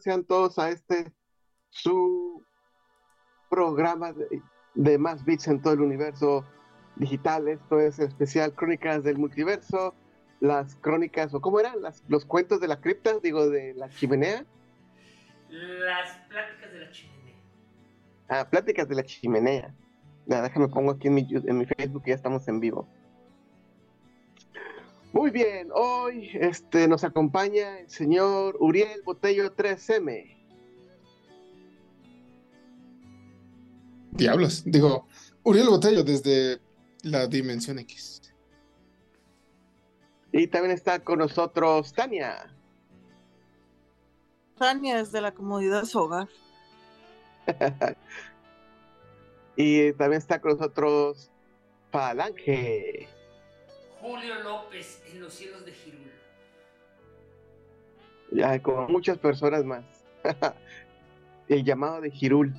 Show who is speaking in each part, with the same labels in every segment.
Speaker 1: Sean todos a este su programa de, más bits en todo el universo digital. Esto es especial Crónicas del Multiverso, las crónicas, o cómo eran, las, los cuentos de la cripta, digo, de la chimenea.
Speaker 2: Las pláticas de la chimenea.
Speaker 1: Ah, pláticas de la chimenea. Nada, déjame pongo aquí en mi, en mi Facebook, ya estamos en vivo. Muy bien, hoy este, nos acompaña el señor Uriel Botello 3M.
Speaker 3: Diablos, digo, Uriel Botello desde la Dimensión X.
Speaker 1: Y también está con nosotros Tania.
Speaker 4: Tania desde la comodidad de su hogar.
Speaker 1: y también está con nosotros Falange.
Speaker 2: Julio López en los cielos de Girul.
Speaker 1: Ya, como muchas personas más. el llamado de Girul.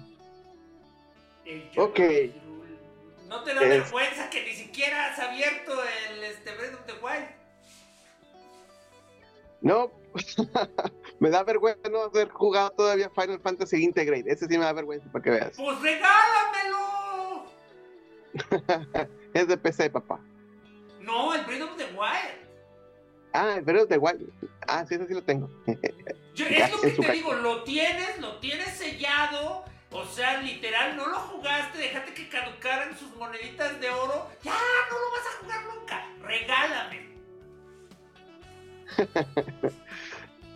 Speaker 2: El ok. De No te da vergüenza que ni siquiera has abierto el este, Breath of the Wild.
Speaker 1: No, me da vergüenza no haber jugado todavía Final Fantasy Integrate. Ese sí me da vergüenza para que veas.
Speaker 2: ¡Pues regálamelo!
Speaker 1: es de PC, papá.
Speaker 2: No, el Breath of the Wild.
Speaker 1: Ah, el Breath of the Wild. Ah, sí, eso sí lo tengo.
Speaker 2: Yo, es lo que te digo, lo tienes, lo tienes sellado. O sea, literal, no lo jugaste, déjate que caducaran sus moneditas de oro. Ya, no lo vas a jugar nunca. Regálame.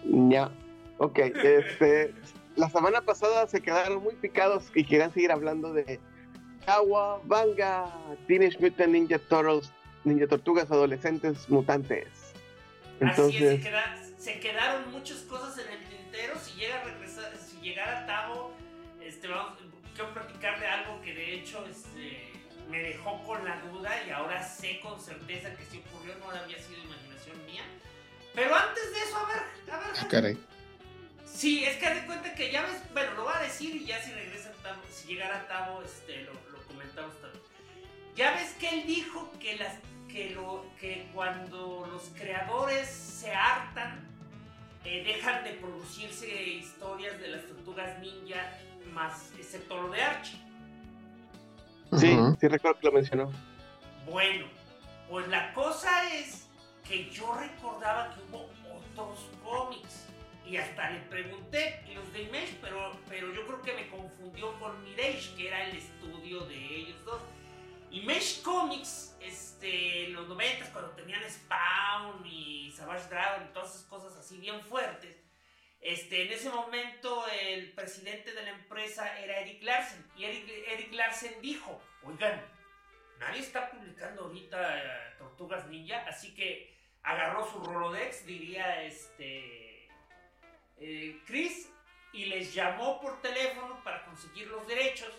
Speaker 1: ya, ok. Este, la semana pasada se quedaron muy picados y querían seguir hablando de Agua, Vanga, Teenage Mutant Ninja Turtles Ninja Tortugas Adolescentes Mutantes.
Speaker 2: Entonces, Así es, se, quedaron muchas cosas en el tintero. Si llega a regresar, si llegara Tavo, este, vamos, quiero platicar algo que de hecho este, me dejó con la duda y ahora sé con certeza que si ocurrió no había sido imaginación mía. Pero antes de eso, a ver, a ver.
Speaker 3: Ah, caray.
Speaker 2: Sí, es que de cuenta que ya ves, bueno, lo va a decir y ya si regresa Tavo, si llegara Tavo, este, lo, lo comentamos también. Ya ves que él dijo que las que, lo, que cuando los creadores se hartan, eh, dejan de producirse historias de las tortugas ninja, más excepto lo de Archie.
Speaker 1: Sí, sí recuerdo que lo mencionó.
Speaker 2: Bueno, pues la cosa es que yo recordaba que hubo otros cómics. Y hasta le pregunté los de Image, pero, pero yo creo que me confundió con Mirage, que era el estudio de ellos dos. Image Comics, este, en los 90 cuando tenían Spawn y Savage Dragon y todas esas cosas así bien fuertes, este, en ese momento el presidente de la empresa era Eric Larsen. Y Eric, Eric Larsen dijo, oigan, nadie está publicando ahorita eh, Tortugas Ninja, así que agarró su Rolodex, diría este eh, Chris, y les llamó por teléfono para conseguir los derechos.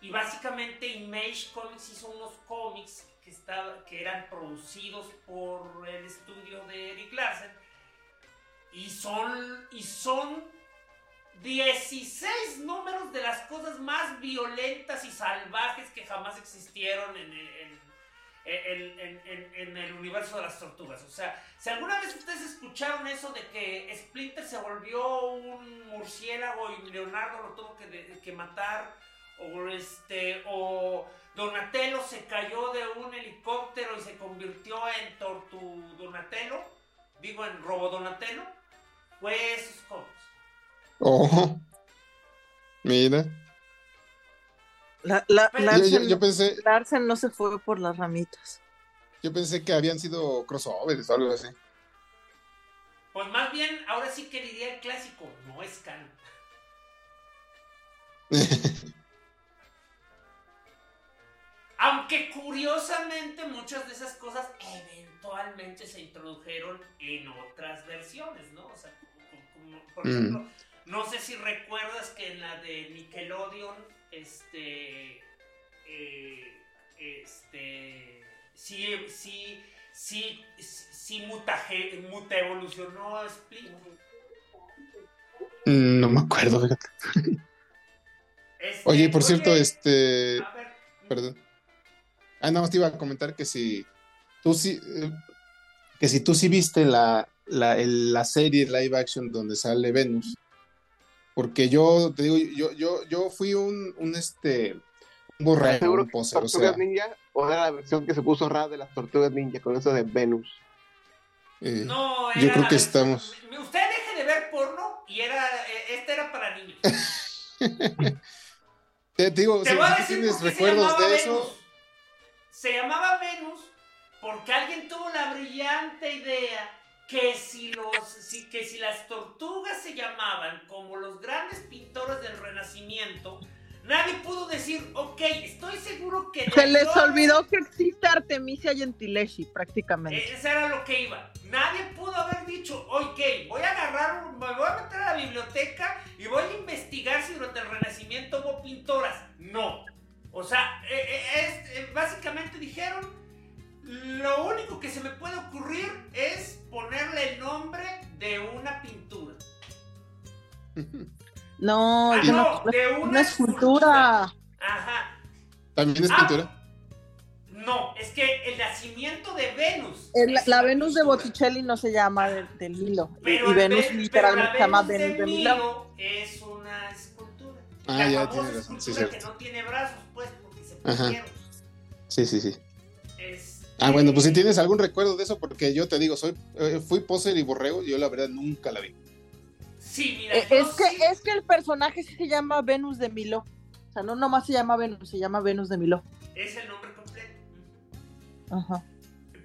Speaker 2: Y básicamente Image Comics hizo unos cómics que, estaba, que eran producidos por el estudio de Eric Larsen. Y son, y son 16 números de las cosas más violentas y salvajes que jamás existieron en, en, el universo de las tortugas. O sea, si alguna vez ustedes escucharon eso de que Splinter se volvió un murciélago y Leonardo lo tuvo que, que matar o este o Donatello se cayó de un helicóptero y se convirtió en Tortu Donatello, digo en Robo Donatello, fue esos cómics.
Speaker 3: Oh, mira.
Speaker 4: La, la, yo, pensé, Larsen no se fue por las ramitas.
Speaker 3: Yo pensé que habían sido crossovers o algo así.
Speaker 2: Pues más bien, ahora sí que diría el clásico, no es canon. Aunque curiosamente muchas de esas cosas eventualmente se introdujeron en otras versiones, ¿no? O sea, como, por mm. ejemplo, no sé si recuerdas que en la de Nickelodeon, este, eh, este, sí, sí, sí, sí mutaje, muta evolucionó Split.
Speaker 3: Mm, no me acuerdo, fíjate. Este, oye, por cierto, este, perdón. Ah, nada más te iba a comentar que si tú sí, que si tú sí viste la, la, serie live action donde sale Venus, porque yo te digo, yo, yo, yo fui un, un este un borrego, un
Speaker 1: poser, o sea, ninja o era la versión que se puso rara de las tortugas ninja con eso de Venus.
Speaker 3: Eh, no, yo creo que estamos.
Speaker 2: Usted deje de ver porno y era eh, este era para niños.
Speaker 3: te, digo, si, tienes recuerdos de eso
Speaker 2: se llamaba Venus porque alguien tuvo la brillante idea que si, los, que si las tortugas se llamaban como los grandes pintores del Renacimiento, nadie pudo decir, ok, estoy seguro que...
Speaker 4: Se les olvidó que existe Artemisia Gentileschi, prácticamente.
Speaker 2: Eso era lo que iba. Nadie pudo haber dicho, ok, voy a agarrar, me voy a meter a la biblioteca y voy a investigar si durante el Renacimiento hubo pintoras. No. O sea, eh, eh, eh, básicamente dijeron, lo único que se me puede ocurrir es ponerle el nombre de una pintura.
Speaker 4: No, ah, no, de una, escultura.
Speaker 2: Ajá.
Speaker 3: ¿También es ah, pintura?
Speaker 2: No, es que el nacimiento de Venus.
Speaker 4: la Venus de Botticelli no se llama del, hilo. y Venus literalmente se llama Venus de Milo.
Speaker 2: Es.
Speaker 3: Ah, ya tiene razón.
Speaker 2: Sí, que no tiene brazos, pues, porque se perdieron.
Speaker 3: Sí, sí, sí. Ah, bueno, pues si tienes algún recuerdo de eso, porque yo te digo, soy, eh, fui poser y borrego, yo la verdad nunca la vi.
Speaker 2: Sí, mira.
Speaker 4: Eh, es, que, es que el personaje sí se llama Venus de Milo. O sea, no nomás se llama Venus, se llama Venus de Milo.
Speaker 2: Es el nombre completo.
Speaker 4: Ajá.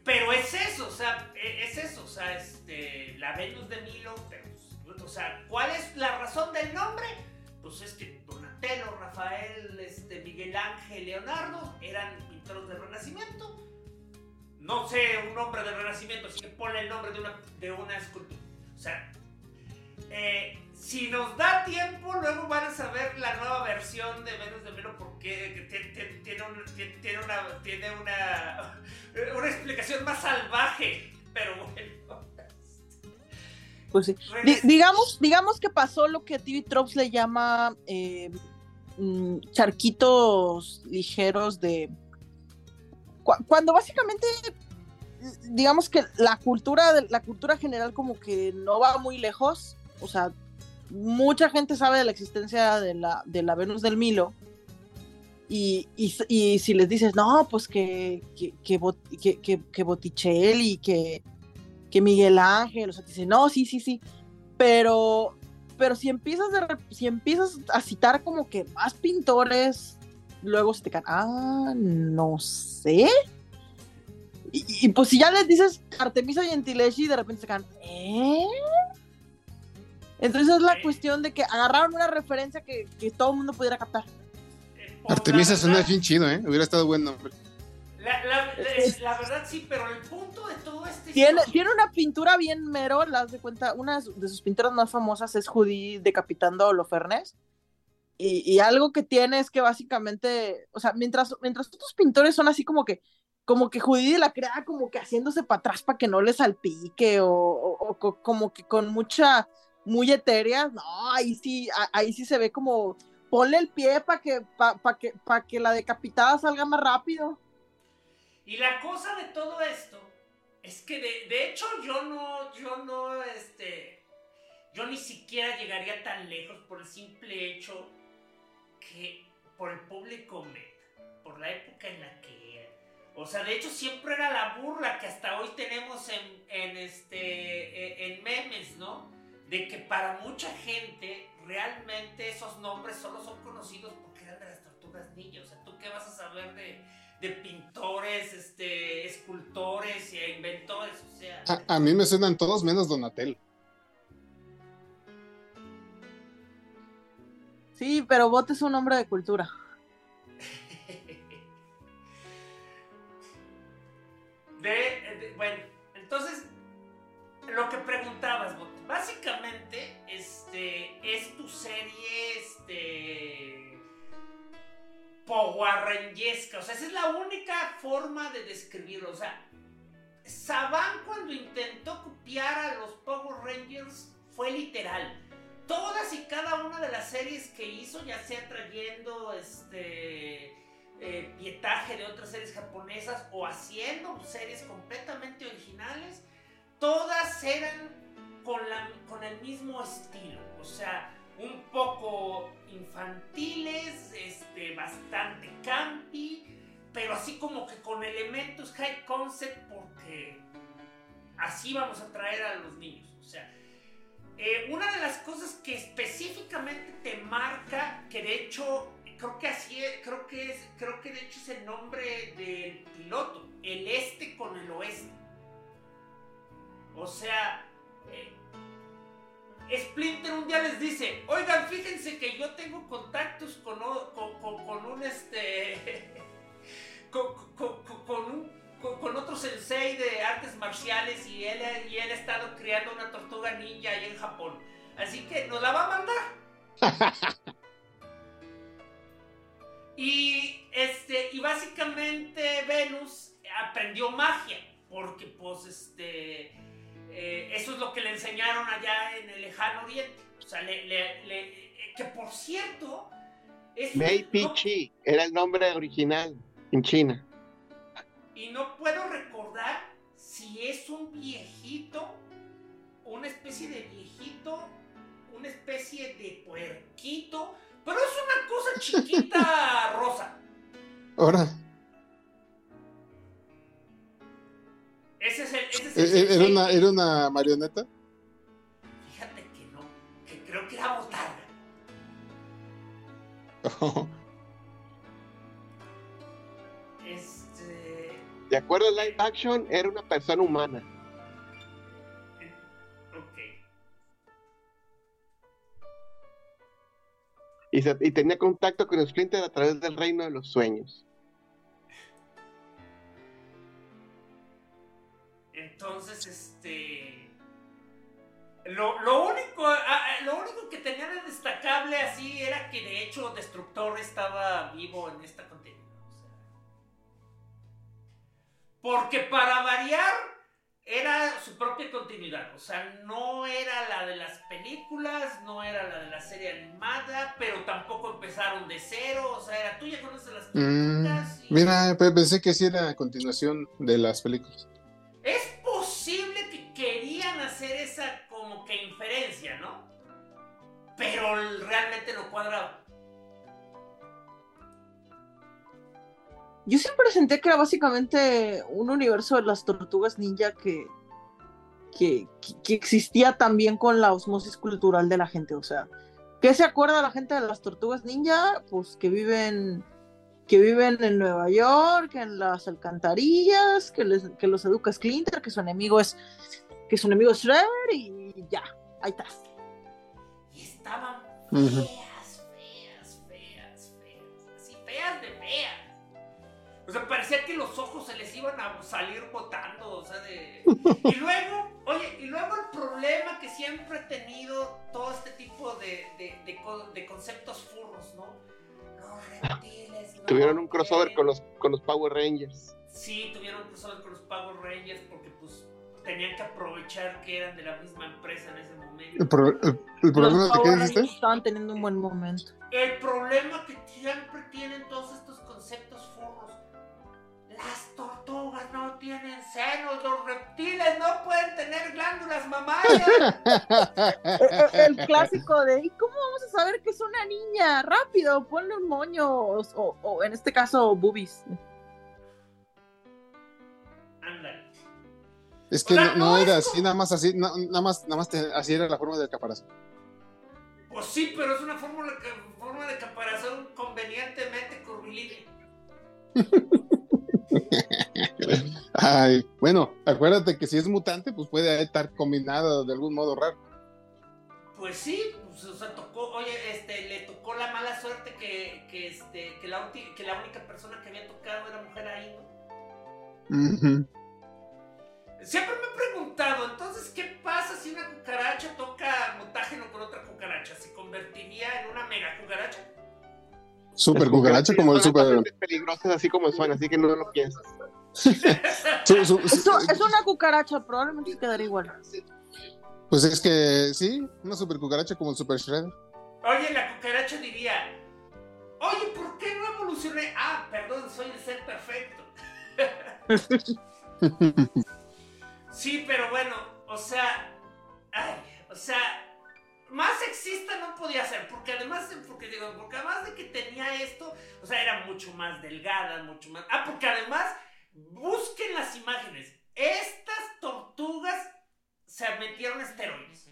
Speaker 2: Pero es eso, o sea, e, es eso, o sea, este, la Venus de Milo, pero, o sea, ¿cuál es la razón del nombre? Pues es que Donatello, Rafael, este, Miguel Ángel, Leonardo eran pintores del Renacimiento no sé un nombre del Renacimiento, así que ponle el nombre de una, de una escultura. O sea, eh, si nos da tiempo, luego van a saber la nueva versión de Venus de Milo porque tiene, tiene, una, tiene una, una explicación más salvaje, pero bueno.
Speaker 4: Pues sí. digamos, digamos que pasó lo que a TV Tropes le llama eh, mm, charquitos ligeros de, cuando básicamente digamos que la cultura, la cultura general como que no va muy lejos, o sea, mucha gente sabe de la existencia de la, de la Venus del Milo, y, y, si les dices, no, pues que, que, que, que, Botticelli, que, que Miguel Ángel, o sea, te dicen, no, sí, sí, sí, pero, pero si empiezas, de, si empiezas a citar como que más pintores, luego se te caen, ah, no sé. Y, pues si ya les dices Artemisa Gentileschi, de repente se caen, ¿eh? Entonces es la cuestión de que agarraron una referencia que, que todo el mundo pudiera captar.
Speaker 3: Artemisa suena bien chido, ¿eh? Hubiera estado buen nombre.
Speaker 2: La, la, verdad sí, pero el punto de todo este...
Speaker 4: Tiene, tiene una pintura bien mero, las de cuenta, una de sus pinturas más famosas es Judy decapitando a Holofernes. Y, y, algo que tiene es que básicamente, o sea, mientras, mientras otros pintores son así como que, como que Judy la crea como que haciéndose para atrás para que no le salpique, o, o, como que con mucha, muy etérea, no, ahí sí, ahí sí se ve como ponle el pie para que, pa, que, pa que la decapitada salga más rápido.
Speaker 2: Y la cosa de todo esto es que de, hecho yo no, yo no, este, yo ni siquiera llegaría tan lejos por el simple hecho que por el público meta, por la época en la que era. O sea, de hecho siempre era la burla que hasta hoy tenemos en, en este, e, en memes, ¿no? De que para mucha gente realmente esos nombres solo son conocidos porque eran de las tortugas ninja. O sea, ¿tú qué vas a saber de, de pintores, este, escultores e inventores? O sea.
Speaker 3: A, mí me suenan todos menos Donatello.
Speaker 4: Sí, pero Bot es un hombre de cultura.
Speaker 2: de, bueno, entonces, lo que preguntabas, Bot, básicamente este, es tu serie este, Power O sea, esa es la única forma de describirlo. O sea, Saban cuando intentó copiar a los Power Rangers fue literal. Todas y cada una de las series que hizo, ya sea trayendo este eh, pietaje de otras series japonesas o haciendo series completamente originales, todas eran con, la, con el mismo estilo. O sea, un poco infantiles, este, bastante campi, pero así como que con elementos high concept porque así vamos a traer a los niños. O sea, eh, una de las cosas que específicamente te marca, que de hecho creo que así creo que es, creo que de hecho es el nombre del piloto, el este con el oeste. O sea, Splinter un día les dice, oigan, fíjense que yo tengo contactos con, con, un este. con, un, con, otro sensei de artes marciales y él, y él ha estado criando una tortuga ninja ahí en Japón. Así que nos la va a mandar. y este, y básicamente Venus aprendió magia. Porque pues este eh, eso es lo que le enseñaron allá en el lejano oriente. O sea, le, le, que por cierto...
Speaker 1: Es Mei Pichi era el nombre original en China.
Speaker 2: Y no puedo recordar si es un viejito, una especie de viejito, una especie de puerquito, pero es una cosa chiquita rosa.
Speaker 3: Ahora.
Speaker 2: Ese es el.
Speaker 3: Eh, ¿Era, una, ¿Era una marioneta?
Speaker 2: Fíjate que no, que creo que era botarga. Este.
Speaker 1: De acuerdo al live action, era una persona humana.
Speaker 2: Ok.
Speaker 1: Y, y tenía contacto con Splinter a través del reino de los sueños.
Speaker 2: Entonces, este. Lo, único, lo único que tenía de destacable así era que de hecho Destructor estaba vivo en esta continuidad. porque para variar era su propia continuidad. O sea, no era la de las películas, no era la de la serie animada, pero tampoco empezaron de cero. O sea, era tú ya conoces las mm, películas.
Speaker 3: Mira, pensé que sí era a continuación de las películas.
Speaker 2: Pero realmente lo cuadraba.
Speaker 4: Yo siempre sentí que era básicamente un universo de las tortugas ninja que, que, que, existía también con la osmosis cultural de la gente. O sea, ¿qué se acuerda la gente de las tortugas ninja? Pues que viven, que viven en Nueva York, en las alcantarillas, que, les, que los educa Splinter, que su enemigo es que su enemigo es Shredder y ya, ahí está.
Speaker 2: Y estaban feas, feas, feas, feas, así feas de feas. O sea, parecía que los ojos se les iban a salir botando, o sea, de... Y luego, oye, y luego el problema que siempre he tenido todo este tipo de, de, de, conceptos furros, ¿no? Los reptiles, no,
Speaker 1: Tuvieron un crossover con los, con los Power Rangers.
Speaker 2: Sí, tuvieron un crossover con los Power Rangers porque, tenían que aprovechar que eran de la misma empresa en ese momento.
Speaker 3: ¿El, problema de qué dijiste?
Speaker 4: Estaban teniendo un buen momento.
Speaker 2: El problema que siempre tienen todos estos conceptos furros las tortugas no tienen senos, los reptiles no pueden tener glándulas mamarias.
Speaker 4: el, clásico de, ¿y cómo vamos a saber que es una niña? Rápido, ponle un moño o, en este caso boobies.
Speaker 3: Es que no, era así, nada más así, nada más, nada más así era la forma del caparazón.
Speaker 2: Pues sí, pero es una forma, forma de caparazón convenientemente curvilínea.
Speaker 3: Ay, bueno, acuérdate que si es mutante, pues puede estar combinado de algún modo raro.
Speaker 2: Pues sí, pues, o sea, tocó, oye, este, le tocó la mala suerte que, que, este, que, la, que la única persona que había tocado era mujer ahí, ¿no? Siempre me he preguntado, entonces, ¿qué pasa si una cucaracha toca mutágeno con otra cucaracha? ¿Se convertiría en una mega cucaracha?
Speaker 3: Super cucaracha como el super.
Speaker 1: peligrosas así como suena, así que no lo piensas.
Speaker 4: es una cucaracha, probablemente quedaría igual.
Speaker 3: Pues es que sí, una super cucaracha como el Super Shredder.
Speaker 2: Oye, la cucaracha diría: Oye, ¿por qué no evolucioné? Ah, perdón, soy el ser perfecto. sí, pero bueno, o sea, ay, o sea, más sexista no podía ser, porque además, porque digo, porque además de que tenía esto, o sea, era mucho más delgada, mucho más. Ah, porque además, busquen las imágenes. Estas tortugas se metieron esteroides.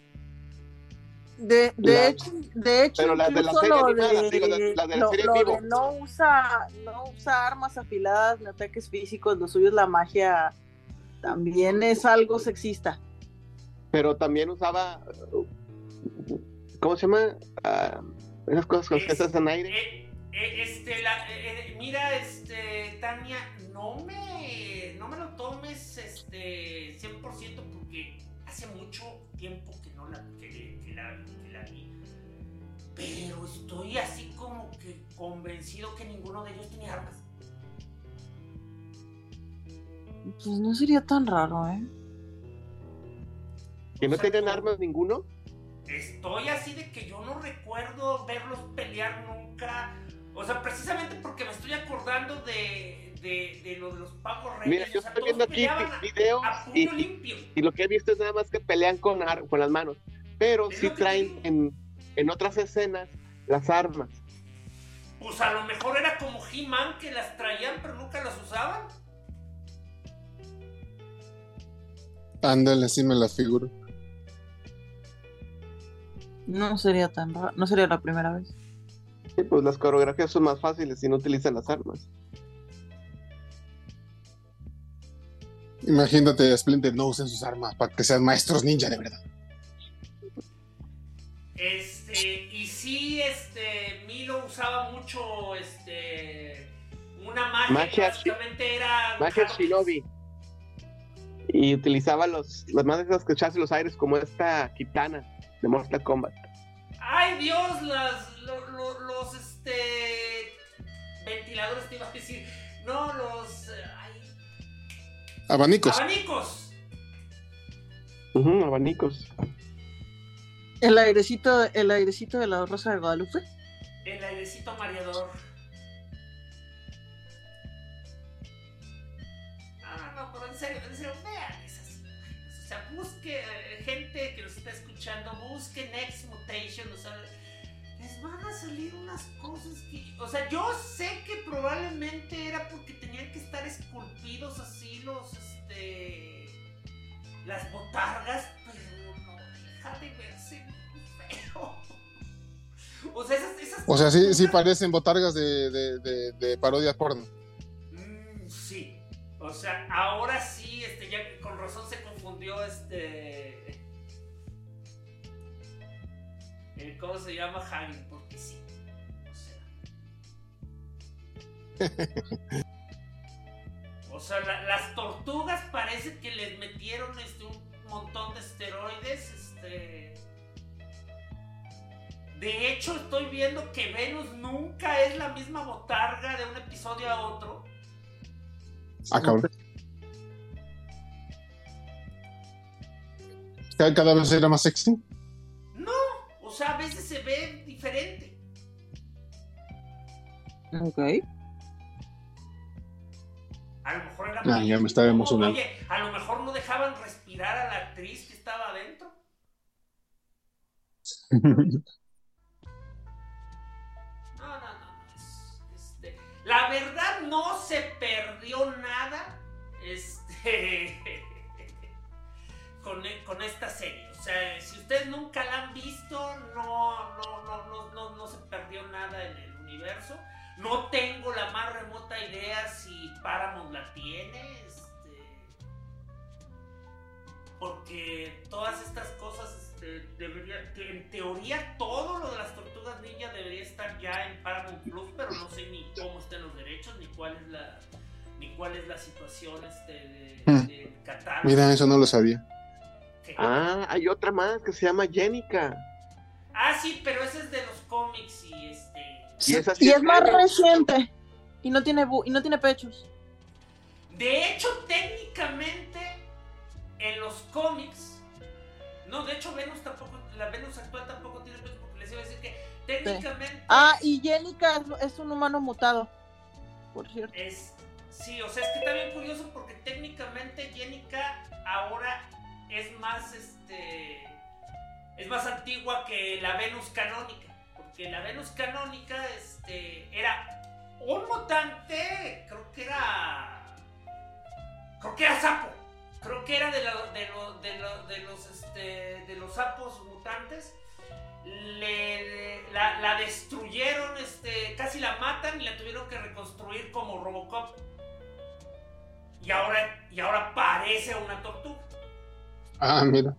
Speaker 4: De, de hecho, de hecho, pero las de la serie de, no usa, no usa armas afiladas ni ataques físicos, lo suyo es la magia, también es algo sexista.
Speaker 1: Pero también usaba ¿Cómo se llama? Uh, esas cosas con que en aire.
Speaker 2: Eh, eh, este, la, eh, mira, este, Tania, no me, no me lo tomes este, 100% porque hace mucho tiempo que no la, que, que la, que la vi. Pero estoy así como que convencido que ninguno de ellos tenía armas.
Speaker 4: Pues no sería tan raro, ¿eh?
Speaker 1: ¿Que no tenían armas ninguno?
Speaker 2: estoy así de que yo no recuerdo verlos pelear nunca. O sea, precisamente porque me estoy acordando de, de, de lo de los pagos reyes.
Speaker 1: Mira, yo estoy viendo aquí videos y, limpio. y, lo que he visto es nada más que pelean con, con las manos. Pero sí traen en, en otras escenas las armas.
Speaker 2: Pues a lo mejor era como He-Man que las traían pero nunca las usaban.
Speaker 3: Ándale, así me las figuro.
Speaker 4: No sería tan raro, no sería la primera vez.
Speaker 1: Sí, pues las coreografías son más fáciles si no utilizan las armas.
Speaker 3: Imagínate, Splinter no usen sus armas para que sean maestros ninja de verdad.
Speaker 2: Este, y sí, este, Milo usaba mucho, este, una magia, magia básicamente era...
Speaker 1: Magia Shinobi. Y utilizaba los, las magias que echarse los aires como esta Kitana de Mortal Kombat.
Speaker 2: ¡Ay, Dios! Las, los, este, ventiladores te iba a decir. No, los.
Speaker 3: Abanicos.
Speaker 2: Abanicos.
Speaker 1: abanicos.
Speaker 4: El airecito, el airecito de la Rosa de Guadalupe.
Speaker 2: El airecito mareador. No, no, no, pero en serio, en serio, busque eh, gente escuchando, busquen X Mutation, o sea, les van a salir unas cosas que, o sea, yo sé que probablemente era porque tenían que estar esculpidos así los, este, las botargas, pero no deja de verse feo. O sea, esas, esas
Speaker 3: o sea sí, sí parecen botargas de, de, de, parodia porno.
Speaker 2: O sea, ahora sí, este, ya con razón se confundió este. ¿Cómo se llama Harry? Porque sí. O sea. o sea, las tortugas parece que les metieron este, un montón de esteroides. Este de hecho, estoy viendo que Venus nunca es la misma botarga de un episodio a otro.
Speaker 3: Ah, cabrón. ¿Cada vez era más sexy?
Speaker 2: No, o sea, a veces se ve diferente.
Speaker 4: Ok.
Speaker 2: A lo mejor era.
Speaker 3: Ah, ya me estaba emocionando.
Speaker 2: Oye, a lo mejor no dejaban respirar a la actriz que estaba adentro. no se perdió nada este, con, con, esta serie. O sea, si ustedes nunca la han visto, no, no, no, no, no, se perdió nada en el universo. No tengo la más remota idea si Paramount la tiene. Este, porque todas estas cosas este, debería, en teoría todo lo de las tortugas ninja debería estar ya en Paramount Plus, pero no sé ni cómo están los derechos, ni cuál es la, ni cuál es la situación este, de, hmm. catálogo.
Speaker 3: Mira, eso no lo sabía.
Speaker 1: Ah, hay otra más que se llama Jenica.
Speaker 2: Ah, sí, pero ese es de los cómics y este.
Speaker 4: Y, es más reciente. Y no tiene y no tiene pechos.
Speaker 2: De hecho, técnicamente, en los cómics no, de hecho Venus tampoco, la Venus actual tampoco tiene peso porque les iba a decir que técnicamente...
Speaker 4: Ah, y Jenica es, un humano mutado, por cierto.
Speaker 2: Es, sí, o sea, es que está bien curioso porque técnicamente Jenica ahora es más, este, es más antigua que la Venus canónica. Porque la Venus canónica, este, era un mutante, creo que era... Creo que era sapo creo que era de, de, de, los, este, de los sapos mutantes. Le, la, destruyeron, este, casi la matan y la tuvieron que reconstruir como Robocop. Y ahora, y ahora parece una tortuga.
Speaker 3: Ah, mira.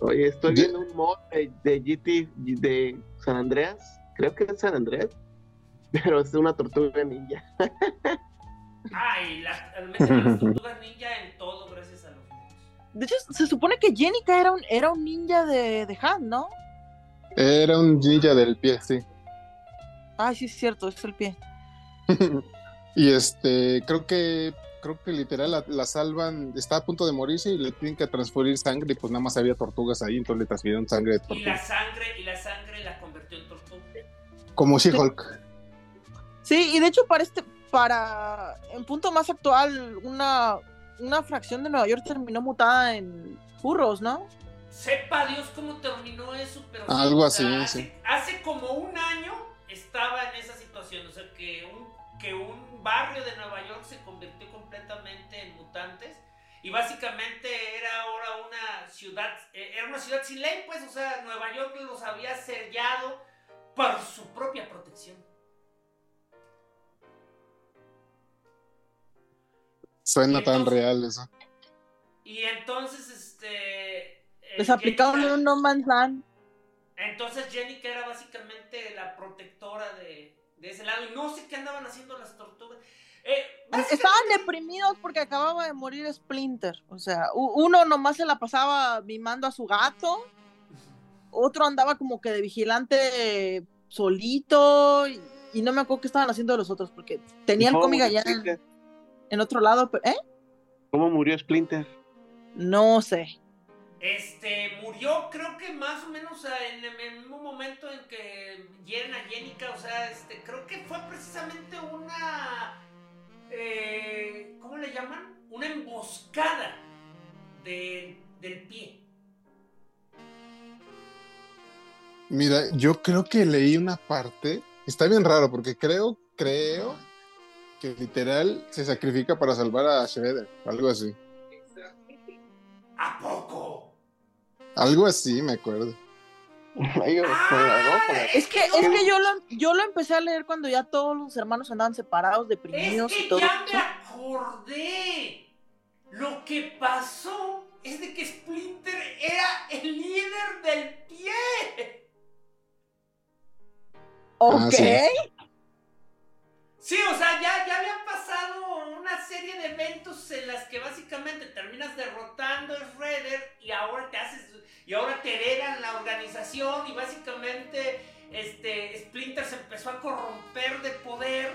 Speaker 1: Oye, estoy viendo un mod de, GT de San Andreas. Creo que es San Andreas. Pero es una tortuga ninja.
Speaker 2: ah, y las tortugas ninja en todo,
Speaker 4: de hecho, se supone que Jenica era un, era un ninja de, de Han, ¿no?
Speaker 3: Era un ninja del pie, sí.
Speaker 4: Ah, sí, es cierto, es el pie.
Speaker 3: y este, creo que creo que literal la, salvan, está a punto de morirse y le tienen que transferir sangre y pues nada más había tortugas ahí, entonces le transfirieron sangre de tortuga.
Speaker 2: Y la sangre, y la sangre la convirtió en tortuga.
Speaker 3: Como She-Hulk.
Speaker 4: Sí, y de hecho para este, para, en punto más actual, una, una fracción de Nueva York terminó mutada en furros, ¿no?
Speaker 2: Sepa Dios cómo terminó eso, pero...
Speaker 3: Algo así,
Speaker 2: hace,
Speaker 3: sí.
Speaker 2: Hace como un año estaba en esa situación, o sea, que un, que un barrio de Nueva York se convirtió completamente en mutantes y básicamente era ahora una ciudad, eh, era una ciudad sin ley, pues, o sea, Nueva York los había sellado por su propia protección.
Speaker 3: Suena tan real eso.
Speaker 2: Y entonces, este.
Speaker 4: Les aplicaron un No Man's Land.
Speaker 2: Entonces Jenica era básicamente la protectora de, de, ese lado. Y no sé qué andaban haciendo las tortugas. Eh,
Speaker 4: Estaban deprimidos porque acababa de morir Splinter. O sea, uno nomás se la pasaba mimando a su gato. Otro andaba como que de vigilante solito. Y, no me acuerdo qué estaban haciendo los otros porque tenían cómic allá en otro lado, ¿eh?
Speaker 1: ¿Cómo murió Splinter?
Speaker 4: No sé.
Speaker 2: Este, murió creo que más o menos en el mismo momento en que hieren a Jenica, o sea, este, creo que fue precisamente una, eh, ¿cómo le llaman? Una emboscada del pie.
Speaker 3: Mira, yo creo que leí una parte, está bien raro porque creo, creo que literal se sacrifica para salvar a Shredder, algo así.
Speaker 2: ¿A poco?
Speaker 3: Algo así, me acuerdo.
Speaker 4: es que, es que yo, lo, yo lo empecé a leer cuando ya todos los hermanos andaban separados, deprimidos
Speaker 2: es que
Speaker 4: y todo.
Speaker 2: Ya me acordé. Lo que pasó es de que Splinter era el líder del pie.
Speaker 4: Ok.
Speaker 2: Ah, sí. O sea, ya, ya habían pasado una serie de eventos en las que básicamente terminas derrotando a Shredder y ahora te haces y ahora te heredan la organización y básicamente este Splinter se empezó a corromper de poder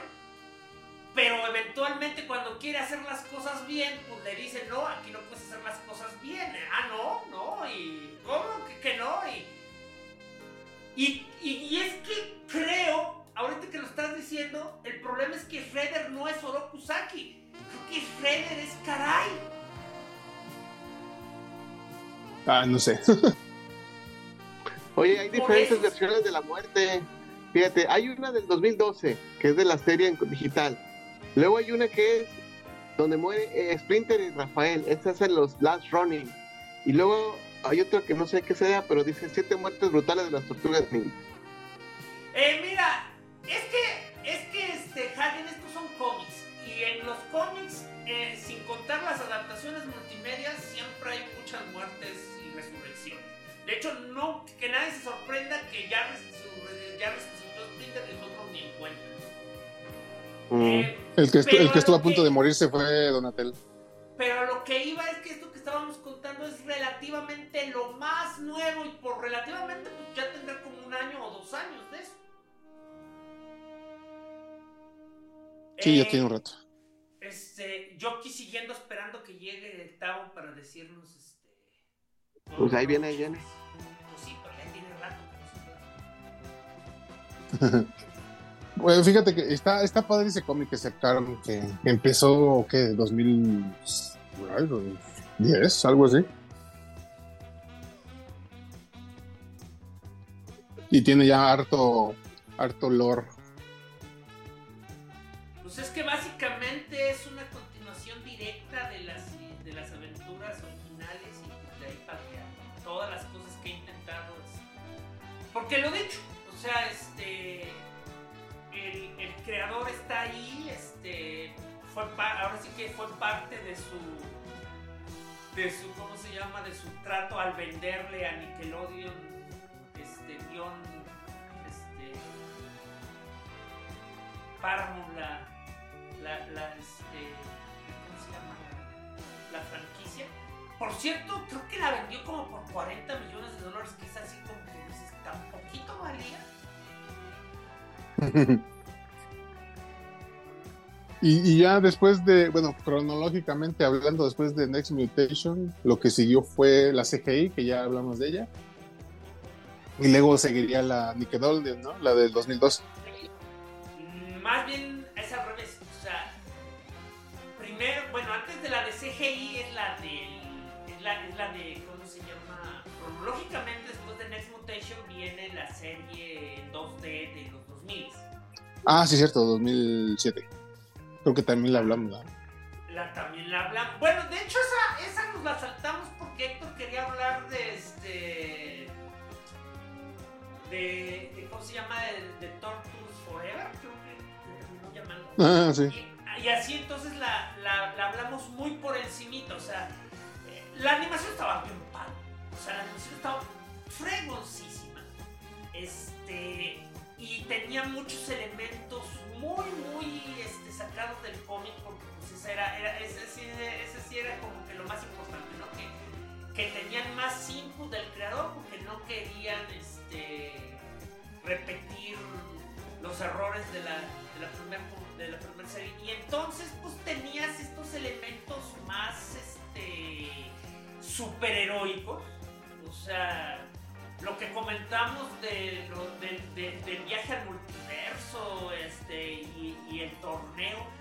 Speaker 2: pero eventualmente cuando quiere hacer las cosas bien pues le dicen no aquí no puedes hacer las cosas bien ah no no y cómo que, no y y, y, es que creo, ahorita que lo estás diciendo, el problema es que Shredder no es Orokusaki. Creo que Shredder es Karai.
Speaker 3: Ah, no sé.
Speaker 1: Oye, hay diferentes versiones de la muerte. Fíjate, hay una del 2012, que es de la serie en digital. Luego hay una que es donde muere eh, Splinter y Rafael. Estas en los Last Running. Y luego hay otro que no sé qué sea, pero dice siete muertes brutales de las tortugas ninja.
Speaker 2: Eh, mira, hecho, no, que nadie se sorprenda que ya, ya resucitó Splinter y nosotros ni en cuenta.
Speaker 3: Mm. Eh, el, que el que estuvo a punto de morirse fue Donatel.
Speaker 2: Pero lo que iba es que esto que estábamos contando es relativamente lo más nuevo y por relativamente pues ya tendrá como un año o dos años de eso.
Speaker 3: Sí, ya eh, tiene un rato.
Speaker 2: Este, yo aquí siguiendo esperando que llegue el Tavo para decirnos este.
Speaker 1: Pues ahí viene, ahí viene.
Speaker 3: Bueno, fíjate que está, está padre ese cómic que sacaron, que empezó, ¿qué? 2010, algo así. Y tiene ya harto, harto lore.
Speaker 2: Pues es que básicamente es una continuación directa de las, de las aventuras originales y de ahí para todas las cosas que he intentado. Porque lo dicho, fue ahora sí que fue parte de su, de su, ¿cómo se llama? De su trato al venderle a Nickelodeon, este, guion, este, Paramount, la, la, este, ¿cómo se llama? La, franquicia. Por cierto, creo que la vendió como por 40 millones de dólares, que es así como que dices, tan poquito valía.
Speaker 3: y, ya después de, bueno, cronológicamente hablando, después de Next Mutation, lo que siguió fue la CGI, que ya hablamos de ella. Y luego seguiría la Nickelodeon, ¿no? La del 2002.
Speaker 2: Mm, más bien es al revés. O sea, primero, bueno, antes de la de CGI es la de. Es la, es la de. ¿Cómo se llama? Cronológicamente, después de Next Mutation, viene la serie 2D de los
Speaker 3: Ah, sí, cierto, 2007. Creo que también la hablamos.
Speaker 2: La, también la hablamos. Bueno, de hecho, esa, esa nos la saltamos porque Héctor quería hablar de este. De, ¿Cómo se llama? De, de Tortures Forever, creo que terminó llamando.
Speaker 3: Ah, sí.
Speaker 2: Y, así entonces la, la, la, hablamos muy por encimita. O sea, eh, la animación estaba bien padre. O sea, la animación estaba fregoncísima. Este y tenía muchos elementos era como que lo más importante, ¿no? Que, que tenían más input del creador porque no querían este, repetir los errores de la, de la primera de la primera serie. Y entonces pues tenías estos elementos más este, superheroicos, o sea lo que comentamos de, del viaje al multiverso este, y, el torneo.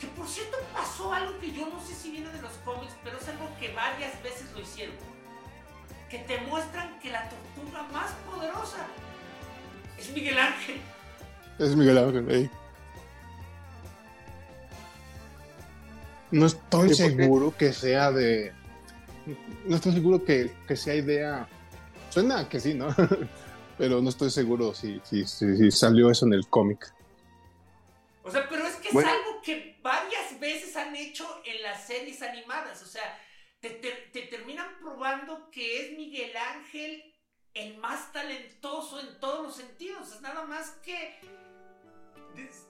Speaker 2: Que por cierto pasó algo que yo no sé si viene de los cómics, pero es algo que varias veces lo hicieron. Que te muestran que la tortuga más poderosa Es Miguel Ángel.
Speaker 3: Es Miguel Ángel, ey. No estoy seguro que sea de. No estoy seguro que, que sea idea. Suena que sí, ¿no? pero no estoy seguro si, si, si, salió eso en el cómic.
Speaker 2: O sea, pero es que es algo que varias veces han hecho en las series animadas. O sea, te, te, terminan probando que es Miguel Ángel el más talentoso en todos los sentidos. Es nada más que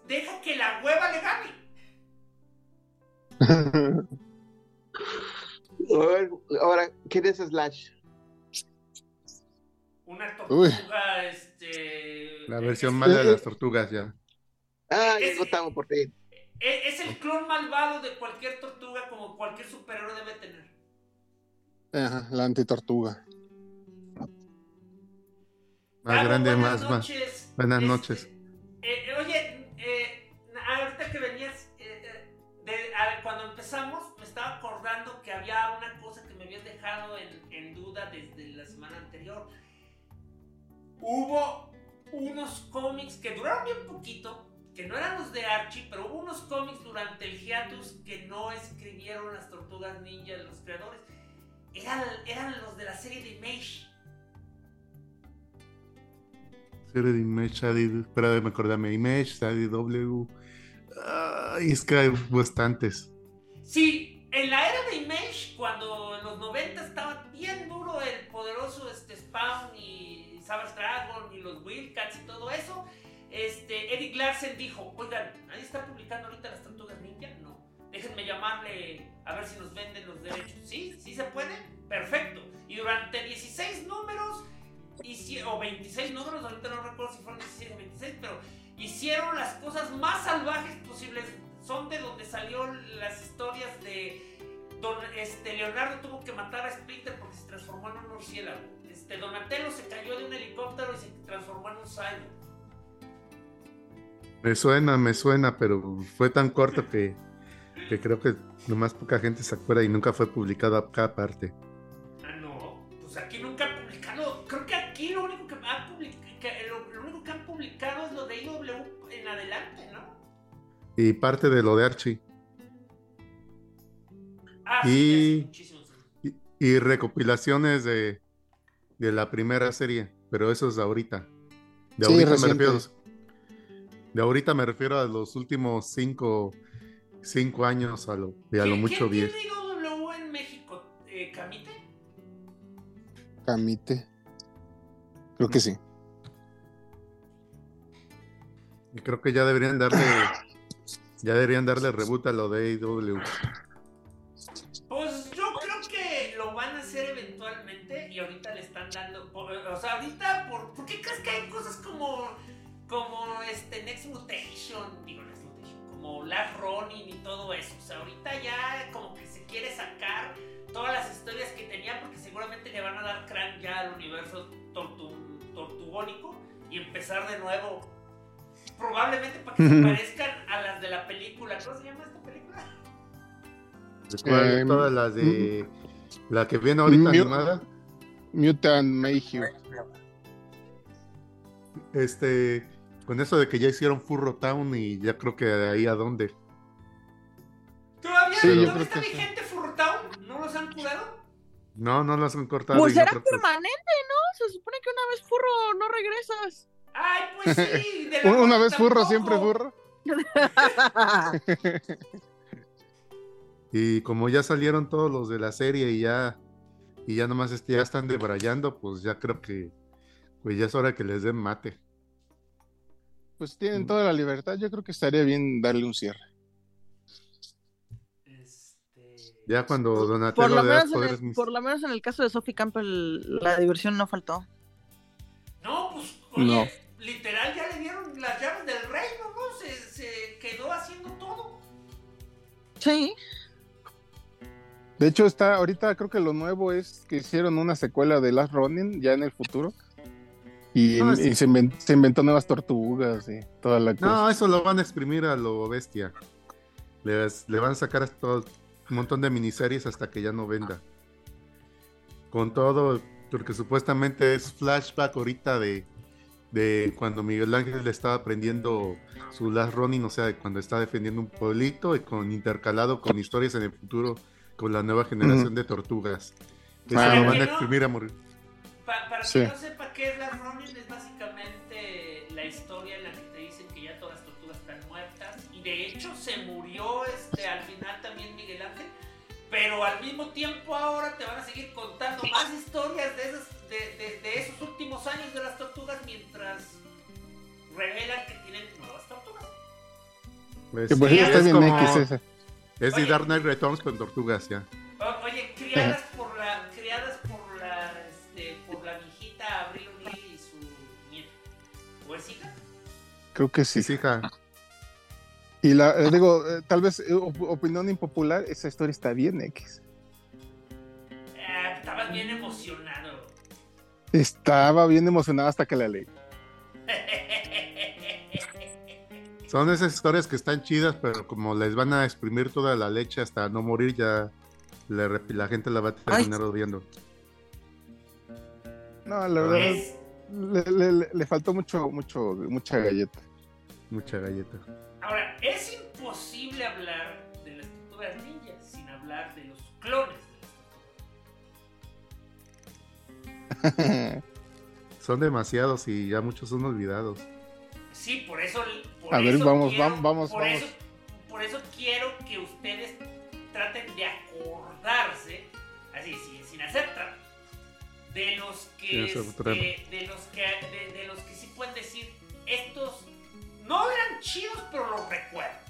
Speaker 2: deja que la hueva le gane.
Speaker 1: Ahora, ¿quién es Slash?
Speaker 2: Una tortuga, este.
Speaker 3: La versión mala de las tortugas, ya.
Speaker 1: Ah, ya contamos por ti.
Speaker 2: E, es el clon malvado de cualquier tortuga, como cualquier superhéroe debe tener.
Speaker 3: Ajá, la antitortuga. Más grande, más, más. Buenas este, noches.
Speaker 2: Eh, oye, eh, ahorita que venías, eh, cuando empezamos, me estaba acordando que había una cosa que me habías dejado en duda desde la semana anterior hubo unos cómics que duraron bien poquito, que no eran los de Archie, pero hubo unos cómics durante el hiatus que no escribieron las tortugas ninja de los creadores. Eran, eran los de la serie de Image.
Speaker 3: Serie de Image, espera, me acordame, Image, serie W. Ay, es que hay bastantes.
Speaker 2: Sí, en la era de Image, cuando en los 90 estaba bien duro el poderoso este, Spawn y Savage Dragon y los Wildcats y todo eso, este, Eric Larsen dijo, oigan, ¿ahí está publicando ahorita las tortugas ninja? No. Déjenme llamarle a ver si nos venden los derechos. ¿Sí? ¿Sí se puede? Perfecto. Y durante 16 números, o 26 números, ahorita no recuerdo si fueron 16 o 26, pero hicieron las cosas más salvajes posibles. Son de donde salieron las historias de don, este, Leonardo tuvo que matar a Splinter porque se transformó en un murciélago este, Donatello se cayó de un helicóptero y se transformó en un cyborg.
Speaker 3: Me suena, me suena, pero fue tan corto que, que creo que nomás poca gente se acuerda y nunca fue publicado acá aparte.
Speaker 2: Ah, no, pues aquí nunca han publicado, creo que aquí lo único que, han lo, único que han publicado es lo de IW en adelante, ¿no?
Speaker 3: Y parte de lo de Archie.
Speaker 2: Ah, y,
Speaker 3: sí, y, y recopilaciones de, de la primera serie, pero eso es de ahorita. De ahorita me refiero. De ahorita me refiero a los últimos cinco, cinco años, a lo, a lo mucho
Speaker 2: diez. ¿Quién W en México? Eh, ¿Camite?
Speaker 3: Camite. Creo que sí. Y creo que ya deberían darle. ya deberían darle reboot a lo de AW.
Speaker 2: Todo eso? O sea, ahorita ya como que se quiere sacar todas las historias que tenía porque seguramente le van a dar crank ya al universo tortugónico y empezar de nuevo. Probablemente para que se parezcan a las de la película. ¿Cómo se llama esta película?
Speaker 3: Eh, todas las de la que viene ahorita animada. Mutant Mayhew. Este, con eso de que ya hicieron Furro Town y ya creo que de ahí a dónde.
Speaker 2: ¿Todavía sí, ¿no está vigente Furro Town? ¿No los han curado?
Speaker 3: No, no los han cortado.
Speaker 4: Pues era permanente, ¿no? Se supone que una vez furro no regresas.
Speaker 2: Ay, pues sí.
Speaker 3: una vez furro, siempre furro. y como ya salieron todos los de la serie y ya y ya nomás este, ya están debrayando, pues ya creo que pues ya es hora que les den mate. Pues tienen mm. toda la libertad, yo creo que estaría bien darle un cierre. Ya cuando Donatello
Speaker 4: por lo, menos en el, por lo menos en el caso de Sophie Campbell, la diversión no faltó.
Speaker 2: No, pues, oye, literal ya le dieron las llaves del reino, ¿no? Se, se quedó haciendo todo.
Speaker 4: Sí.
Speaker 3: De hecho, está ahorita creo que lo nuevo es que hicieron una secuela de Last Running ya en el futuro. Y, ah, se, inventó, nuevas tortugas y toda la cosa. No, eso lo van a exprimir a lo bestia. le van a sacar un montón de miniseries hasta que ya no venda. Con todo, porque supuestamente es flashback ahorita de,
Speaker 5: de cuando Miguel Ángel le estaba aprendiendo su Last Running, o sea, cuando está defendiendo un pueblito y con intercalado con historias en el futuro con la nueva generación de tortugas.
Speaker 2: Para lo van a exprimir a morir. para que no sepa qué es Last Running, es básicamente historia en la que te dicen que ya todas las tortugas están muertas. Y de hecho se murió este, al final también Miguel Ángel. Pero al mismo tiempo ahora te van a seguir contando más historias de esos, de, de esos últimos años de las tortugas mientras revelan que tienen nuevas tortugas. Pues,
Speaker 5: pues está bien X esa. Es de Dark Knight Returns con tortugas ya.
Speaker 2: oye, criadas por
Speaker 3: Creo que sí.
Speaker 5: Es hija.
Speaker 3: Y la, eh, digo, eh, tal vez eh, opinión impopular, esa historia está bien
Speaker 2: X. estabas bien emocionado.
Speaker 3: Estaba bien emocionado hasta que la leí.
Speaker 5: Son esas historias que están chidas, pero como les van a exprimir toda la leche hasta no morir, ya la, gente la va a terminar odiando.
Speaker 3: No, la verdad, le, faltó mucho, mucho, mucha galleta.
Speaker 5: Mucha galleta.
Speaker 2: Ahora, es imposible hablar de las tortugas ninja sin hablar de los clones
Speaker 5: de las son demasiados y ya muchos son olvidados.
Speaker 2: Sí, por eso.
Speaker 3: a ver, vamos, vamos, vamos.
Speaker 2: Por, Eso, por eso quiero que ustedes traten de acordarse, así, sin, hacer de los que, este, de, los que de, los que sí pueden decir estos no eran chidos, pero los recuerdo.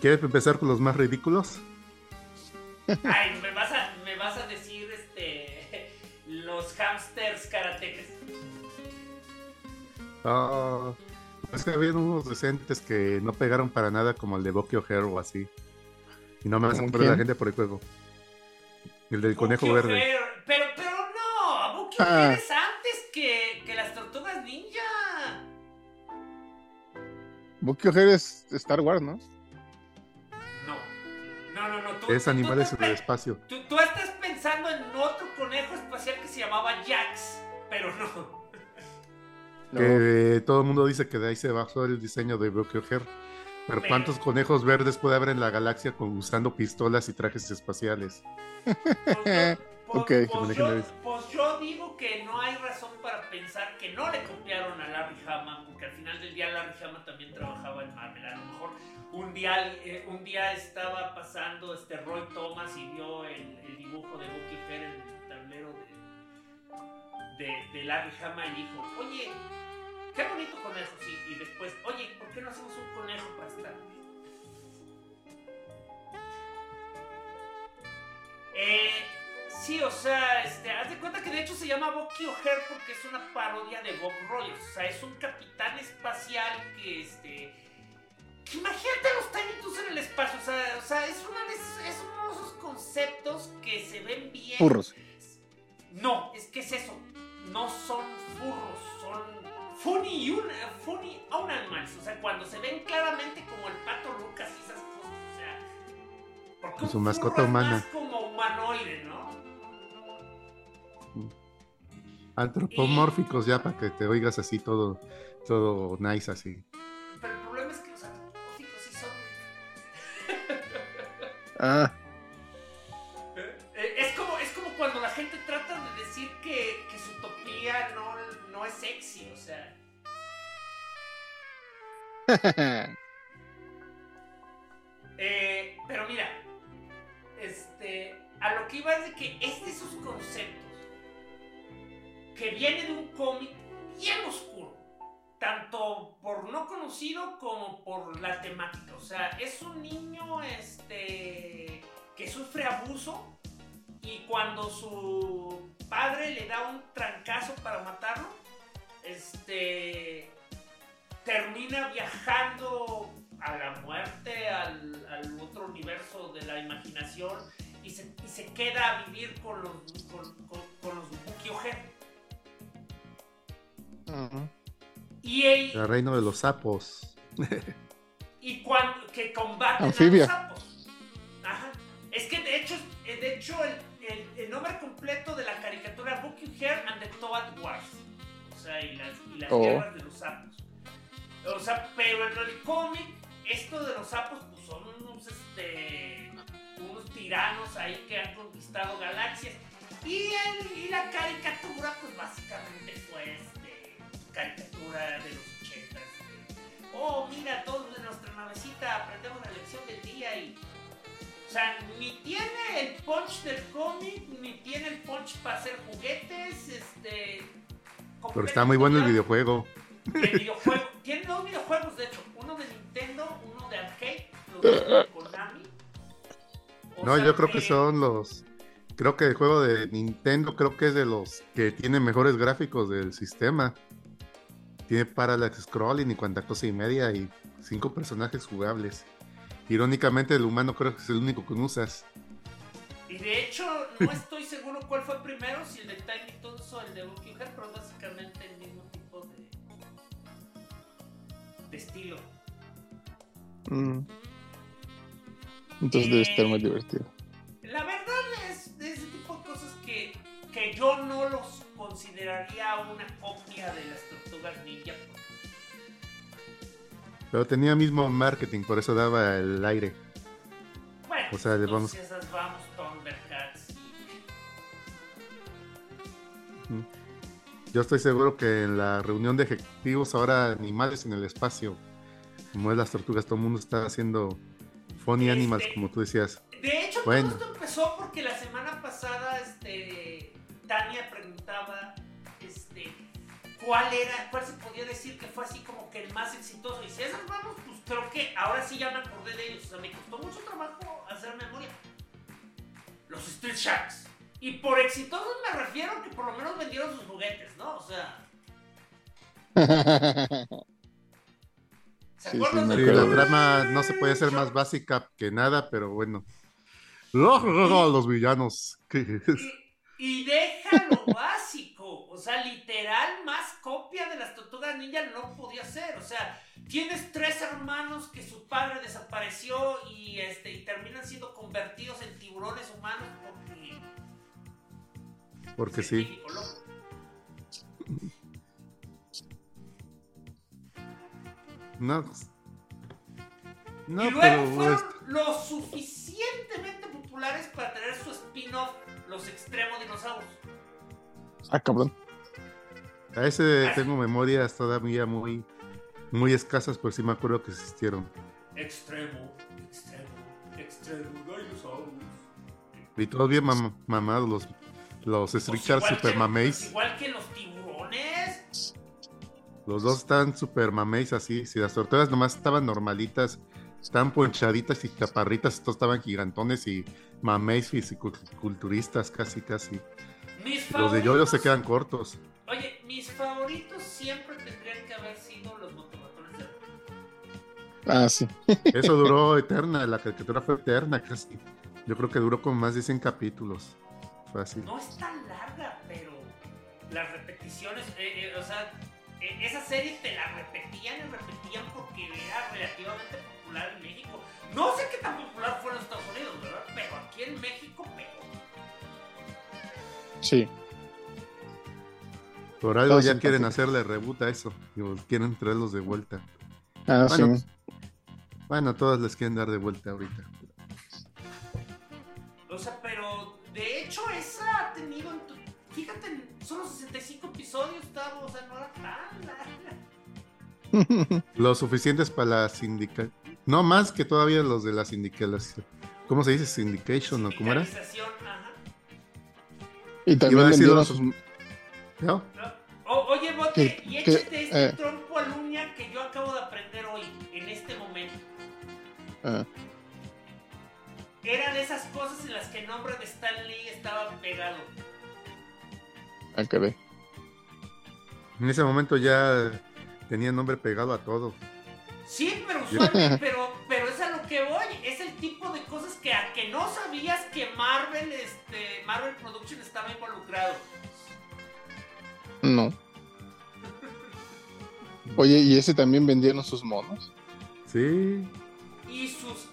Speaker 5: ¿Quieres empezar con los más ridículos?
Speaker 2: Ay, me vas a, me vas a decir este los hamsters karatecas.
Speaker 5: Ah, es que había unos decentes que no pegaron para nada como el de Bucky O'Hare o así. Y no me hacen perder la gente por el juego. El del conejo verde.
Speaker 2: Pero, pero no, Bucky ah. es que, que las tortugas ninja.
Speaker 3: Bucky O'Hare es Star Wars, ¿no?
Speaker 2: No, no, no. Tú,
Speaker 5: es animales en el espacio.
Speaker 2: Tú, tú, estás pensando en otro conejo espacial que se llamaba Jax, pero no.
Speaker 5: Que todo el mundo dice que de ahí se bajó el diseño de Bucky O'Hare. Pero, ¿cuántos conejos verdes puede haber en la galaxia con, usando pistolas y trajes espaciales?
Speaker 2: Pues, pues, pues, yo, pues, yo, digo que no hay razón pensar que no le copiaron a Larry Hama, porque al final del día Larry Hama también trabajaba en Marvel. A lo mejor un día, eh, un día estaba pasando este Roy Thomas y vio el, dibujo de Bucky Fair en el tablero de, de, Larry Hama y dijo, oye, qué bonito conejo, sí. Y después, oye, ¿por qué no hacemos un conejo para estar? Sí, o sea, este, haz de cuenta que de hecho se llama Bucky O'Hare porque es una parodia de Bob Rogers. O sea, es un capitán espacial que, este, Imagínate los Tiny en el espacio, o sea, o sea es, una de es uno de esos conceptos que se ven bien.
Speaker 3: Furros.
Speaker 2: No, es que es eso. No son furros, son funny, un, funny animals. O sea, cuando se ven claramente como el pato Lucas y esas cosas. O sea, porque
Speaker 5: su mascota humana.
Speaker 2: Es como humanoide, ¿no?
Speaker 5: Antropomórficos ya para que te oigas así todo, todo nice así.
Speaker 3: Ah.
Speaker 2: Eh, es como, es como cuando la gente trata de decir que, que su utopía no, no es sexy, o sea. eh, pero mira, este, a lo que iba es de que es de esos conceptos que viene de un cómic bien oscuro tanto por no conocido como por la temática. O sea, es un niño este, que sufre abuso y cuando su padre le da un trancazo para matarlo, este, termina viajando a la muerte, al, otro universo de la imaginación y se, queda a vivir con los, con, con, los
Speaker 5: y el, reino de los sapos.
Speaker 2: y cuando que combaten a los sapos. Ajá. Es que de hecho, de hecho el, el, nombre completo de la caricatura Hair and the Toad Wars. O sea, y las, y las oh. guerras de los sapos. O sea, pero en el cómic, esto de los sapos, pues son unos, este, unos tiranos ahí que han conquistado galaxias. Y, el, y la caricatura, pues básicamente fue este, caricatura de los 80. oh, mira, todos de nuestra navecita aprendemos la lección del día y o sea, ni tiene el punch del cómic, ni tiene el punch para hacer juguetes, este...
Speaker 5: Pero está muy bueno el videojuego.
Speaker 2: El videojuego. Tiene dos videojuegos, de hecho. Uno de Nintendo, uno de arcade, los de Konami.
Speaker 5: no, yo creo que son los... Creo que el juego de Nintendo creo que es de los que tiene mejores gráficos del sistema. Tiene parallax scrolling y cuanta cosa y media y cinco personajes jugables. Irónicamente, el humano creo que es el único que usas.
Speaker 2: Y de hecho, no estoy seguro cuál fue primero, si el de Tiny Toons o el de Head, pero básicamente el mismo tipo de, de estilo.
Speaker 3: Mm. Entonces debe estar muy eh, divertido.
Speaker 2: Consideraría una copia de las tortugas ninja
Speaker 5: pero tenía mismo marketing, por eso daba el aire.
Speaker 2: Bueno, o sea, vamos... esas vamos Thundercats.
Speaker 5: Yo estoy seguro que en la reunión de ejecutivos ahora animales en el espacio, como es las tortugas, todo el mundo está haciendo funny este, animals, como tú decías.
Speaker 2: De hecho, todo esto empezó porque la semana pasada este, Tania preguntaba cuál era, cuál se podía decir que fue así como que el más exitoso. Y si esas vamos, pues creo que ahora sí ya me acordé de ellos. O sea, me costó mucho trabajo hacer memoria. Los Street Sharks. Y por exitosos me refiero que por lo menos vendieron sus juguetes, ¿no? O sea.
Speaker 5: ¿Se acuerdan sí, la trama no se puede hacer más básica que nada, pero bueno. Los villanos.
Speaker 2: Y, y deja lo básico. O sea, literal, más copia de las tortugas ninja no podía ser. O sea, tienes tres hermanos que su padre desapareció y, este, y terminan siendo convertidos en tiburones humanos porque.
Speaker 5: Porque sí. No.
Speaker 2: No, y luego fueron lo suficientemente populares para tener su spin-off, Los Extremos Dinosaurios.
Speaker 3: Ah, cabrón.
Speaker 5: A ese tengo memorias todavía muy, muy escasas, pero sí me acuerdo que existieron.
Speaker 2: Extremo, extremo, extremo.
Speaker 5: Y todos bien mamados, los, los pues Super
Speaker 2: pues igual que los tiburones.
Speaker 5: Los dos están super mameis así. Si las tortugas nomás estaban normalitas, estaban ponchaditas y chaparritas, estos estaban gigantones y mameis fisiculturistas casi, casi. los de Yoyo se quedan cortos.
Speaker 2: Oye, mis favoritos siempre tendrían que haber sido los motorratones de
Speaker 3: Ah, sí.
Speaker 5: Eso duró eterna, la caricatura fue eterna casi. Yo creo que duró como más de 100 capítulos. Fue así.
Speaker 2: No es tan larga, pero las repeticiones, eh, eh, o sea, e, esa serie te la repetían y repetían porque era relativamente popular en México. No sé qué tan popular fue en Estados Unidos, ¿verdad? Pero aquí en México pegó.
Speaker 3: Sí.
Speaker 5: Por algo ya quieren hacerle reboot a eso. quieren traerlos de vuelta.
Speaker 3: Ah, bueno, sí.
Speaker 5: Bueno, todas les quieren dar de vuelta ahorita.
Speaker 2: O sea, pero de hecho esa ha tenido... Fíjate, solo 65 episodios, estaba, o sea, no era tan
Speaker 5: larga. Lo suficientes para la sindicación. No más que todavía los de la sindicación. ¿Cómo se dice? Syndication o cómo era?
Speaker 2: Ajá.
Speaker 3: Y también vendieron sus
Speaker 2: ¿No? oye, Bote, y échate este eh. trompo a luña que yo acabo de aprender hoy, en este momento. Ah. Era de esas cosas en las que el nombre de Stan Lee estaba pegado.
Speaker 3: Ah, ve.
Speaker 5: En ese momento ya tenía nombre pegado a todo.
Speaker 2: Sí, pero usualmente, pero, pero es a lo que voy. Es el tipo de cosas que a que no sabías que Marvel, este, Marvel Production estaba involucrado.
Speaker 3: No. Oye, ¿y ese también vendieron sus monos?
Speaker 5: Sí.
Speaker 2: Y sus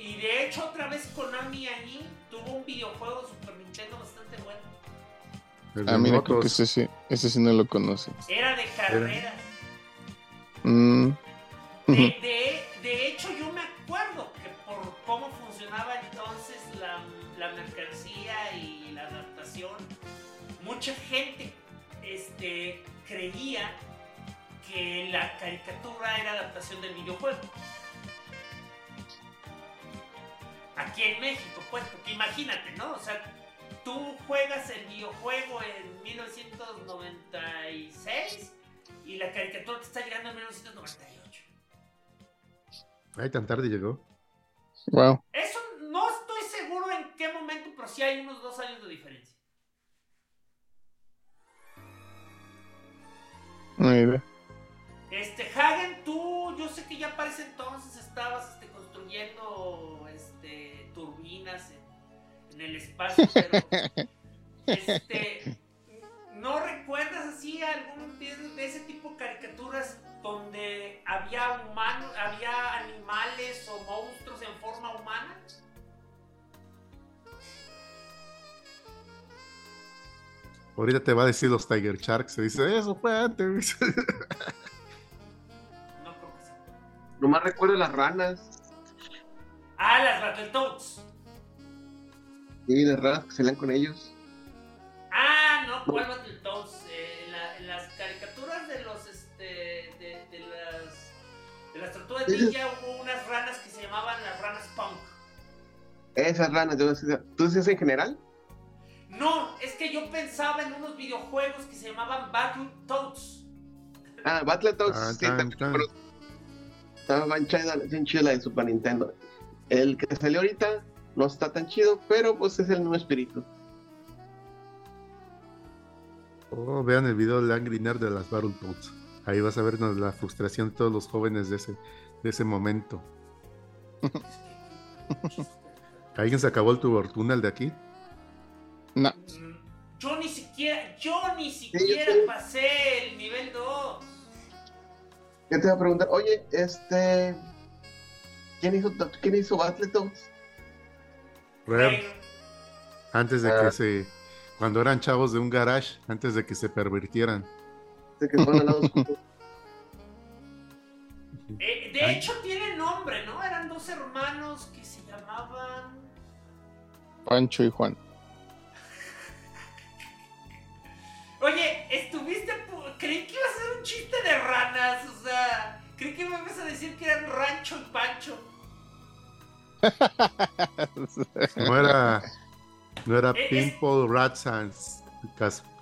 Speaker 2: y, de hecho otra vez Konami ahí tuvo un videojuego de Super Nintendo bastante bueno.
Speaker 3: Ah, mira, creo que ese sí, ese sí no lo conoce.
Speaker 2: Era de carreras. Mm. De, de, hecho, yo me acuerdo que por cómo funcionaba entonces la, la mercancía y la adaptación, mucha gente este, creía que la caricatura era adaptación del videojuego. Aquí en México, pues, porque imagínate, ¿no? O sea, tú juegas el videojuego en 1996 y la caricatura te está llegando en 1998.
Speaker 5: Ay, tan tarde llegó.
Speaker 3: Wow.
Speaker 2: Eso no estoy seguro en qué momento, pero sí hay unos dos años de diferencia. Este, Hagen, tú, yo sé que ya para ese entonces estabas este, construyendo este, turbinas en, el espacio, pero este, ¿no recuerdas así algún de ese tipo de caricaturas donde había humanos, había animales o monstruos en forma humana?
Speaker 5: Ahorita te va a decir los Tiger Sharks. Se dice, eso fue antes. no
Speaker 1: creo que sea. Nomás recuerdo las ranas.
Speaker 2: Ah, las Battletoads.
Speaker 1: Sí, las ranas que salían con ellos.
Speaker 2: Ah, no, ¿cuál Battletoads? Eh, en, las caricaturas de los, este, de, de las, de las tortugas ninja hubo unas ranas que se llamaban las ranas punk.
Speaker 1: Esas ranas, ¿tú dices en general?
Speaker 2: No, es que yo pensaba en unos videojuegos que se llamaban Battletoads.
Speaker 1: Ah, Battletoads, ah, sí, estaba bien chida la de Super Nintendo. El que salió ahorita no está tan chido, pero pues es el mismo espíritu.
Speaker 5: Oh, vean el video de Angry Nerd de las Battletoads. Ahí vas a ver la frustración de todos los jóvenes de ese, de ese momento. ¿Alguien se acabó el túnel de aquí?
Speaker 3: No.
Speaker 2: Yo ni siquiera, yo ni siquiera pasé el nivel 2.
Speaker 1: Yo te iba a preguntar, oye, este. ¿Quién hizo, quién hizo Battletoads?
Speaker 5: Antes de que ah. se. Cuando eran chavos de un garage, antes de que se pervirtieran.
Speaker 1: De que fueron al
Speaker 2: eh, de hecho, tiene nombre, ¿no? Eran dos hermanos que se llamaban.
Speaker 3: Pancho y Juan.
Speaker 2: Oye, estuviste. Creí que iba a ser un chiste de ranas, o sea. Creí que me ibas a decir que eran Rancho y Pancho.
Speaker 5: no era. No era Pimple, Ratsans.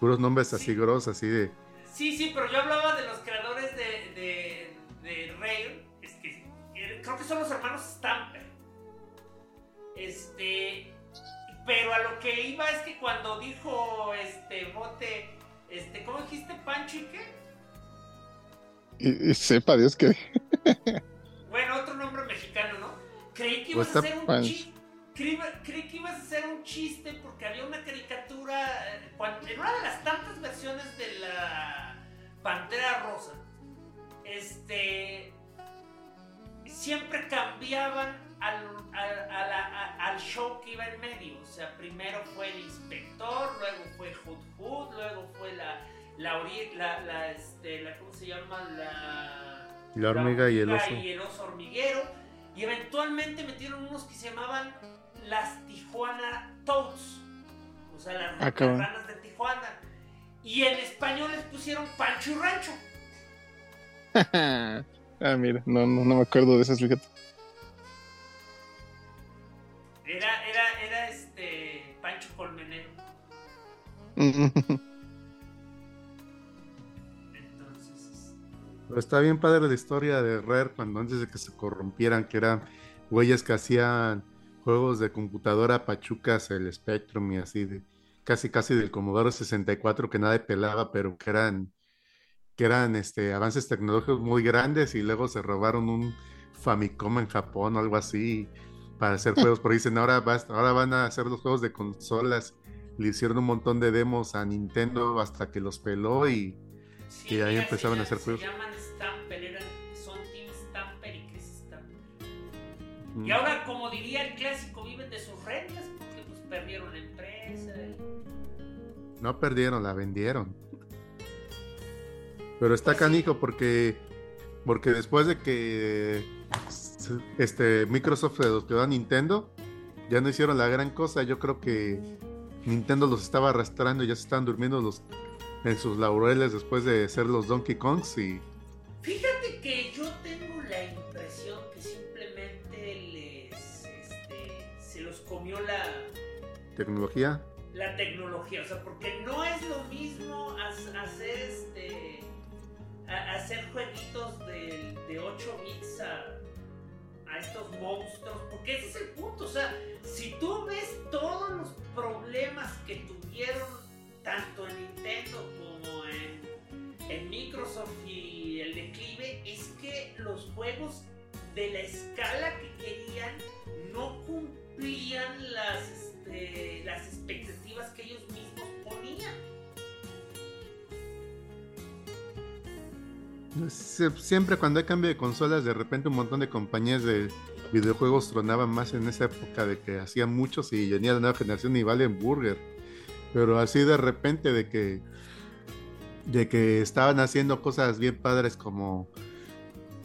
Speaker 5: Puros nombres así grosos, así de.
Speaker 2: Sí, sí, pero yo hablaba de los creadores de, de, de Rare. Es que eh, creo que son los hermanos Stamper. Este. Pero a lo que iba es que cuando dijo este bote este, ¿cómo dijiste Pancho y qué?
Speaker 3: Y, sepa Dios que.
Speaker 2: bueno, otro nombre mexicano, ¿no? Creí que ibas a hacer un chiste. Creí, que ibas a hacer un chiste porque había una caricatura. Eh, en una de las tantas versiones de la Pantera Rosa, este. Siempre cambiaban al, show que iba en medio. O sea, primero fue el inspector, luego fue Hood Hood, luego fue la, la, la, este, la ¿cómo se llama? La,
Speaker 5: la hormiga, y, el oso.
Speaker 2: y el oso hormiguero. Y eventualmente metieron unos que se llamaban las Tijuana Toads. O sea, las, ah, ranas de Tijuana. Y en español les pusieron Pancho y Rancho.
Speaker 3: ah, mira, no, no, no me acuerdo de esas, fíjate.
Speaker 2: Era, era, era este Pancho Colmenero. Entonces.
Speaker 5: Pero está bien padre la historia de Rare cuando antes de que se corrompieran, que eran güeyes que hacían juegos de computadora pachucas, el Spectrum y así, de, casi casi del Commodore 64 que nadie pelaba, pero que eran eran este avances tecnológicos muy grandes y luego se robaron un Famicom en Japón o algo así para hacer juegos, pero dicen ahora, ahora van a hacer los juegos de consolas. Le hicieron un montón de demos a Nintendo hasta que los peló y, ahí empezaban a hacer juegos.
Speaker 2: Se llaman Stamper, son Team Stamper y Chris Stamper. Y ahora, como diría el clásico, viven de sus reglas porque pues perdieron la empresa.
Speaker 5: No perdieron, la vendieron. Pero está canijo porque, porque después de que este, Microsoft se los quedó a Nintendo, ya no hicieron la gran cosa. Yo creo que Nintendo los estaba arrastrando y ya se estaban durmiendo los, en sus laureles después de ser los Donkey Kongs y...
Speaker 2: Fíjate que yo tengo la impresión que simplemente les este, se los comió la
Speaker 5: tecnología.
Speaker 2: La tecnología, o sea, porque no es lo mismo hacer este hacer jueguitos de, de 8 bits a, a estos monstruos, porque ese es el punto, o sea, si tú ves todos los problemas que tuvieron tanto en Nintendo como en, en Microsoft y el declive, es que los juegos de la escala que querían no cumplían las, este, las expectativas que ellos mismos ponían.
Speaker 5: Siempre cuando hay cambio de consolas, de repente un montón de compañías de videojuegos tronaban más en esa época de que hacían muchos y venía la nueva generación y valen burger. Pero así de repente de que de que estaban haciendo cosas bien padres como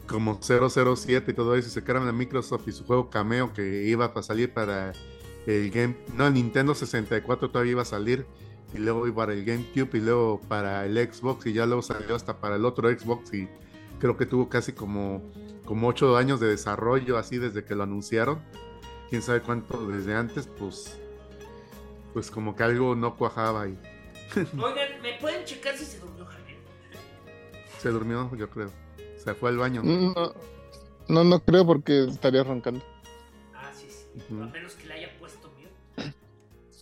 Speaker 5: como 007 y todo eso, y se quedaron a Microsoft y su juego Cameo que iba a salir para el game, no, el Nintendo 64 todavía iba a salir y luego para el GameCube y luego para el Xbox y ya luego salió hasta para el otro Xbox y creo que tuvo casi como, como 8 años de desarrollo así desde que lo anunciaron. Quién sabe cuánto desde antes, pues pues como que algo no cuajaba ahí.
Speaker 2: Oigan, ¿me pueden checar si se durmió Javier?
Speaker 5: Se durmió, yo creo. Se fue al baño.
Speaker 3: No, no, no creo porque estaría roncando.
Speaker 2: Ah, sí, sí. A menos que le haya puesto miedo.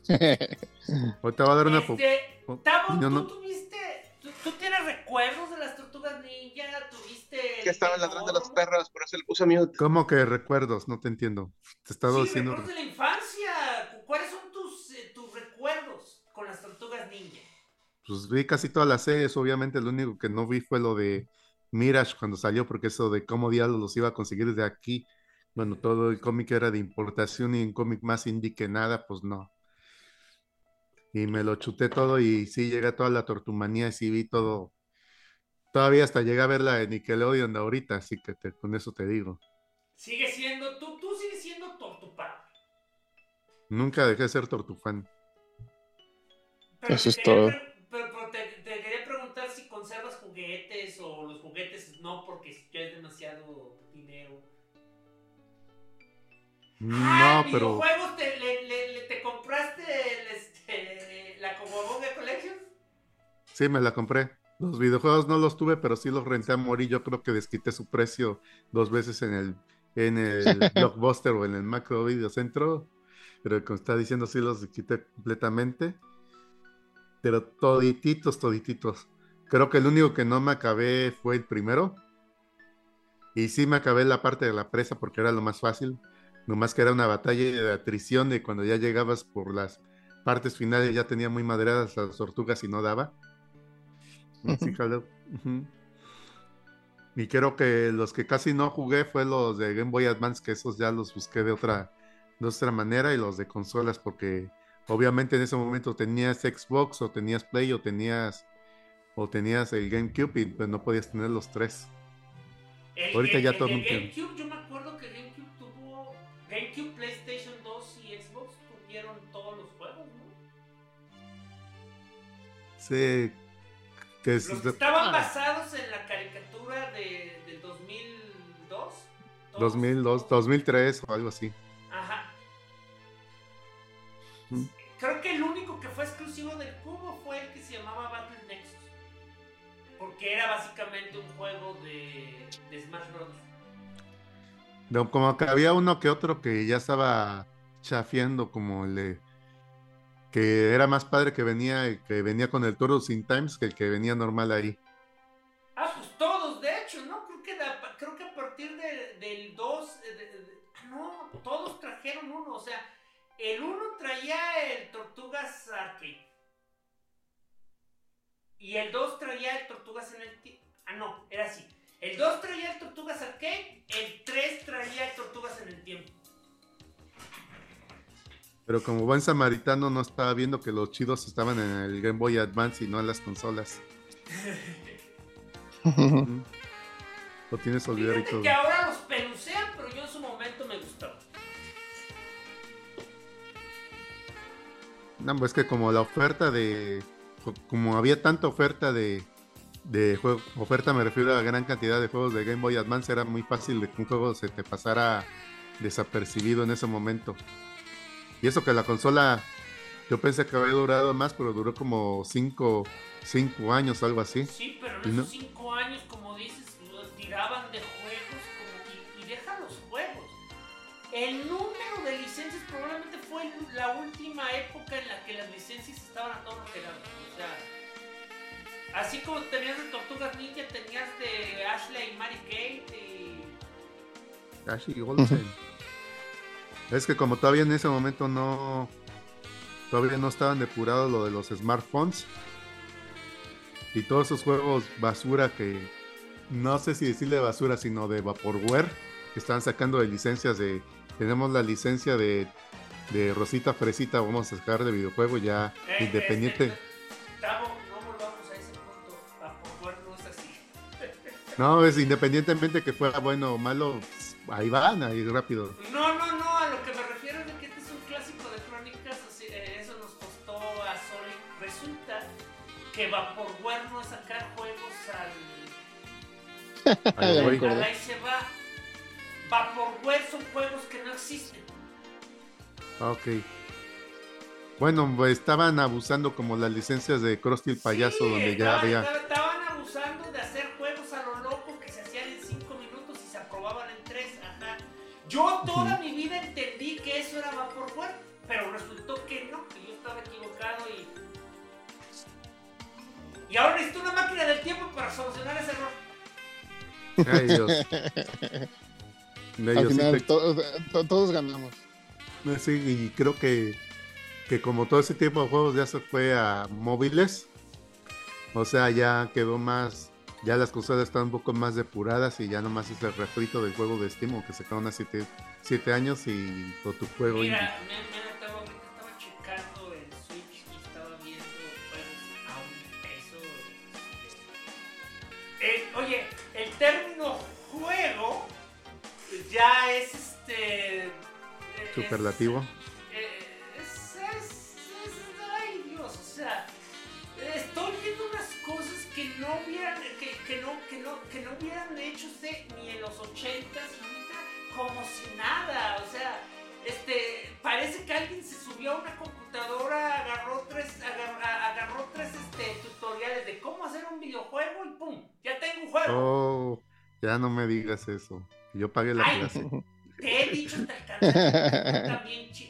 Speaker 5: Ahorita va a dar una...
Speaker 2: Este, Tavo, ¿tú tuviste... ¿tú, tienes recuerdos de las tortugas ninja? ¿Tuviste...
Speaker 1: Que estaban ladrando los perros, por eso le puse miedo.
Speaker 5: ¿Cómo que recuerdos? No te entiendo. Te he estado
Speaker 2: sí,
Speaker 5: diciendo...
Speaker 2: recuerdos de la infancia. ¿Cuáles son tus, eh, tus recuerdos con las tortugas ninja?
Speaker 5: Pues vi casi todas las series, obviamente lo único que no vi fue lo de Mirage cuando salió, porque eso de cómo diablos los iba a conseguir desde aquí. Bueno, todo el cómic era de importación y un cómic más indie que nada, pues no. Y me lo chuté todo y sí llega toda la tortumanía y sí vi todo. Todavía hasta llegué a ver la de Nickelodeon de ahorita, así que con eso te digo.
Speaker 2: Sigue siendo, tú, tú sigues siendo tortupán.
Speaker 5: Nunca dejé de ser tortufán.
Speaker 3: eso es todo.
Speaker 2: Pero, te, quería preguntar si conservas juguetes o los juguetes no, porque ya es demasiado dinero.
Speaker 5: No, ah, pero.
Speaker 2: ¿Videojuegos te, le, te compraste la Comoboga Collection?
Speaker 5: Sí, me la compré. Los videojuegos no los tuve, pero sí los renté a morir. Yo creo que desquité su precio dos veces en el, en el Blockbuster o en el Macro Video Centro. Pero como está diciendo, sí los desquité completamente. Pero todititos, todititos. Creo que el único que no me acabé fue el primero. Y sí me acabé la parte de la presa porque era lo más fácil. Nomás que era una batalla de atrición de cuando ya llegabas por las partes finales ya tenía muy maderadas las tortugas y no daba. Y creo que los que casi no jugué fue los de Game Boy Advance, que esos ya los busqué de otra, de otra manera, y los de consolas, porque obviamente en ese momento tenías Xbox, o tenías Play, o tenías, o tenías el GameCube, y pues no podías tener los tres.
Speaker 2: Ahorita ya todo el GameCube, yo
Speaker 5: Sí.
Speaker 2: Que estaban ah. basados en la caricatura de, del 2002.
Speaker 5: 2002, 2003 o algo así.
Speaker 2: Ajá. Creo que el único que fue exclusivo del cubo fue el que se llamaba Battle Nexus. Porque era básicamente un juego de, de Smash Bros
Speaker 5: como que había uno que otro que ya estaba chafiando como el que era más padre que venía que venía con el Toro Sin Times que el que venía normal ahí.
Speaker 2: Ah, pues todos, de hecho, ¿no? Creo que, creo que a partir del 2, eh, no, todos trajeron uno, o sea, el uno traía el Tortugas Arcade. Y el 2 traía el Tortugas en el... Ah, no, era así. El 2 traía el Tortugas Arcade, el 3 traía el Tortugas en el tiempo.
Speaker 5: Pero como buen samaritano no estaba viendo que los chidos estaban en el Game Boy Advance y no en las consolas. Lo tienes olvidado y todo.
Speaker 2: que ahora los pelucean, pero yo en su momento me gustó.
Speaker 5: No, pues es que como la oferta de. Como había tanta oferta de. De juego, oferta me refiero a la gran cantidad de juegos de Game Boy Advance, era muy fácil de que un juego se te pasara desapercibido en ese momento. Y eso que la consola, yo pensé que había durado más, pero duró como 5 cinco, años, algo así.
Speaker 2: Sí, pero en esos 5 años, como dices, tiraban de juegos como, y, y deja los juegos. El número de licencias probablemente fue la última época en la que las licencias estaban a todo lo que daban. O sea, así como tenías de Tortugas Ninja, tenías de Ashley y Mary Kate y...
Speaker 5: Ashley Olsen. Es que como todavía en ese momento no todavía no estaban depurados lo de los smartphones y todos esos juegos basura que no sé si decirle basura sino de vaporware que estaban sacando de licencias de tenemos la licencia de, de Rosita Fresita vamos a sacar de videojuego ya eh, independiente.
Speaker 2: eh, no volvamos a ese punto vaporware no es así.
Speaker 5: No es independientemente que fuera bueno o malo ahí van ahí rápido
Speaker 2: ahí se va. Vaporware son juegos que no existen.
Speaker 5: Ok. Bueno, pues, estaban abusando como las licencias de Krusty el payaso, donde ya había.
Speaker 2: Estaban abusando de hacer juegos a lo loco que se hacían en 5 minutos y se aprobaban en 3. Ajá. Yo toda mi vida entendí que eso era Vaporware, pero resultó que no, que yo estaba equivocado y y ahora necesito una máquina del tiempo para solucionar ese error. Ay, Dios.
Speaker 3: Al final, todos ganamos.
Speaker 5: Sí, y creo que, que como todo ese tipo de juegos ya se fue a móviles, o sea, ya quedó más, ya las cosas están un poco más depuradas y ya nomás es el refrito del juego de Steam, que se quedaron hace 7 años y tu juego.
Speaker 2: Mira, ya es este.
Speaker 5: Superlativo.
Speaker 2: Eh, es, es, ay Dios, o sea, estoy viendo unas cosas que no hubieran, que, que no, que no, que no hubieran hecho ni en los ochentas, como si nada, o sea este, parece que alguien se subió a una computadora, agarró tres, agarró, tres este, tutoriales de cómo hacer un videojuego y ¡pum! Ya tengo un juego.
Speaker 5: Oh, ya no me digas eso. Yo pagué la clase.
Speaker 2: Te he dicho hasta el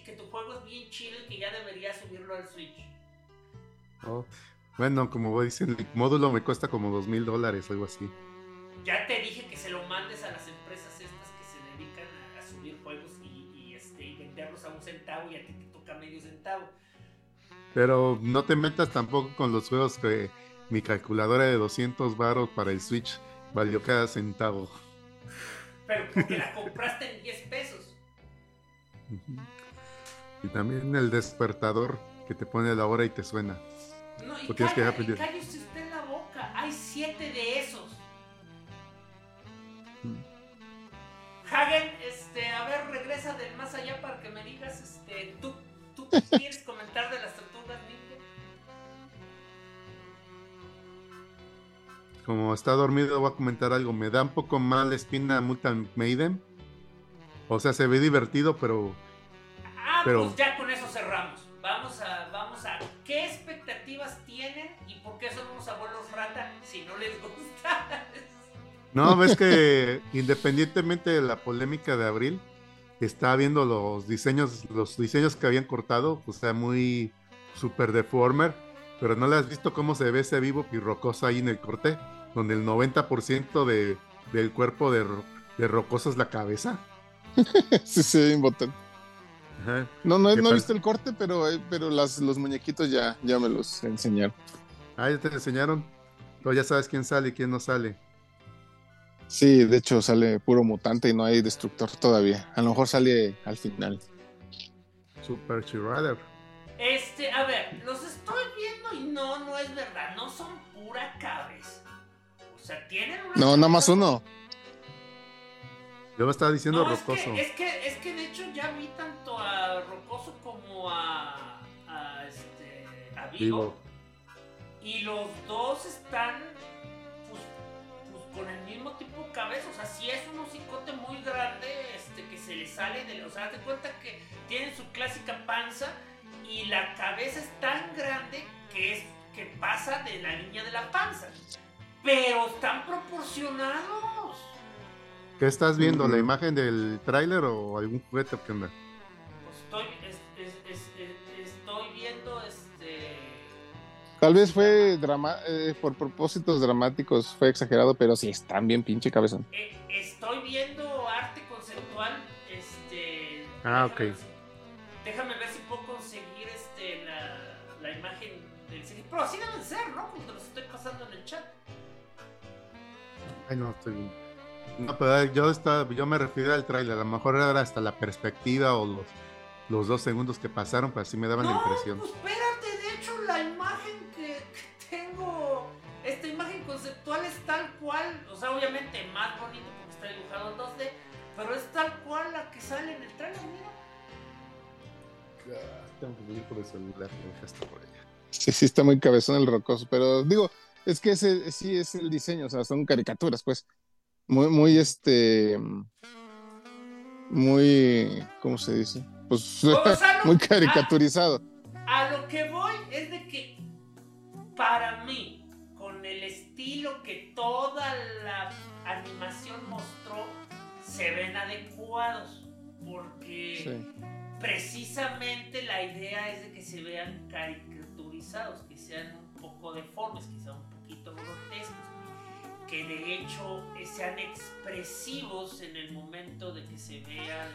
Speaker 2: que tu juego es bien chido y que ya deberías subirlo al Switch.
Speaker 5: Oh, bueno, como dicen, el módulo me cuesta como dos mil dólares, algo así.
Speaker 2: Ya te dije que se lo mandes a las a un centavo y a ti te toca medio centavo.
Speaker 5: Pero no te metas tampoco con los juegos que mi calculadora de 200 baros para el Switch valió cada centavo.
Speaker 2: Pero porque la compraste en 10 pesos.
Speaker 5: Y también el despertador que te pone la hora y te suena.
Speaker 2: No, y, calla, que y usted en la boca. Hay 7 de esos. Hagen, este, a ver, regresa del más allá para que me digas, este, ¿tú, tú quieres
Speaker 5: Como está dormido, voy a comentar algo. Me da un poco mal espina Mutant Maiden. O sea, se ve divertido, pero.
Speaker 2: Ah, pero... pues ya con eso cerramos. Vamos a, vamos a. ¿Qué expectativas tienen y por qué son unos abuelos rata si no les gusta?
Speaker 5: No, ves que independientemente de la polémica de abril, está viendo los diseños, los diseños que habían cortado, o sea, muy super deformer, pero no le has visto cómo se ve ese vivo pirrocoso ahí en el corte, donde el 90% de, del cuerpo de, de Rocoso es la cabeza.
Speaker 3: sí, sí, botón. No, no, no he visto el corte, pero, eh, pero las, los muñequitos ya, ya me los enseñaron.
Speaker 5: Ah, ya te enseñaron. Pero ya sabes quién sale y quién no sale.
Speaker 3: Sí, de hecho sale puro mutante y no hay destructor todavía. A lo mejor sale al final.
Speaker 5: Super Shredder.
Speaker 2: Este, a ver, los estoy viendo y no, no es verdad, no son sea, tienen una.
Speaker 3: No, nada más uno.
Speaker 5: Yo me estaba diciendo Rocoso.
Speaker 2: Es que, es que, de hecho ya vi tanto a Rocoso como a, a, este, a Vivo. Y los dos están pues, pues, con el mismo tipo de cabeza. O sea, si es un hocicote muy grande este, que se le sale de... O sea, te cuenta que tienen su clásica panza y la cabeza es tan grande que, es, que pasa de la línea de la panza. Pero están proporcionados.
Speaker 5: ¿Qué estás viendo? ¿La imagen del tráiler o algún juguete qué onda?
Speaker 2: Pues estoy, estoy viendo este...
Speaker 3: Tal vez fue drama eh, por propósitos dramáticos, fue exagerado, pero sí, están bien pinche cabezón.
Speaker 2: Eh, estoy viendo arte conceptual, este...
Speaker 5: Ah, ok.
Speaker 2: déjame ver si puedo conseguir este, la, la imagen del. Pero así
Speaker 5: Ay, no, estoy bien. No, pero yo, estaba, yo me refiero al trailer, a lo mejor era hasta la perspectiva o los, los dos segundos que pasaron, pero así me daban la impresión.
Speaker 2: Pues espérate, de hecho la imagen que, tengo, esta imagen conceptual es tal cual, o sea, obviamente más bonito porque está dibujado en 2D, pero es tal cual la que sale en el trailer, mira.
Speaker 5: tengo que ir por el celular, me dejaste por allá.
Speaker 3: Sí, sí está muy cabezón el rocoso, pero digo, es que ese sí es el diseño, o sea, son caricaturas, pues muy, muy este, muy, ¿cómo se dice? Pues muy caricaturizado.
Speaker 2: A, lo que voy es de que para mí, con el estilo que toda la animación mostró, se ven adecuados. Porque precisamente la idea es de que se vean caricaturizados, que sean un poco deformes, que sean un poquito grotescos que de hecho eh, sean expresivos en el momento de que se vean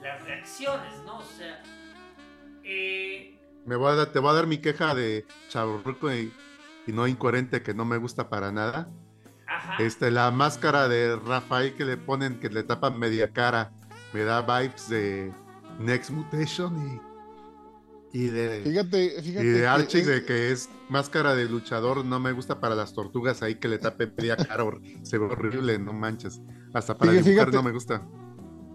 Speaker 2: las reacciones, ¿no? O sea, eh,
Speaker 5: me voy a dar, te voy a dar mi queja de chaburruco y, no incoherente que no me gusta para nada. Ajá. Este, la máscara de Rafael que le ponen, que le tapan media cara, me da vibes de Next Mutation y y de,
Speaker 3: fíjate, fíjate
Speaker 5: y de Archie, que, de que es máscara de luchador, no me gusta para las tortugas ahí que le tape media cara, se ve horrible, no manches. Hasta para fíjate, no me gusta.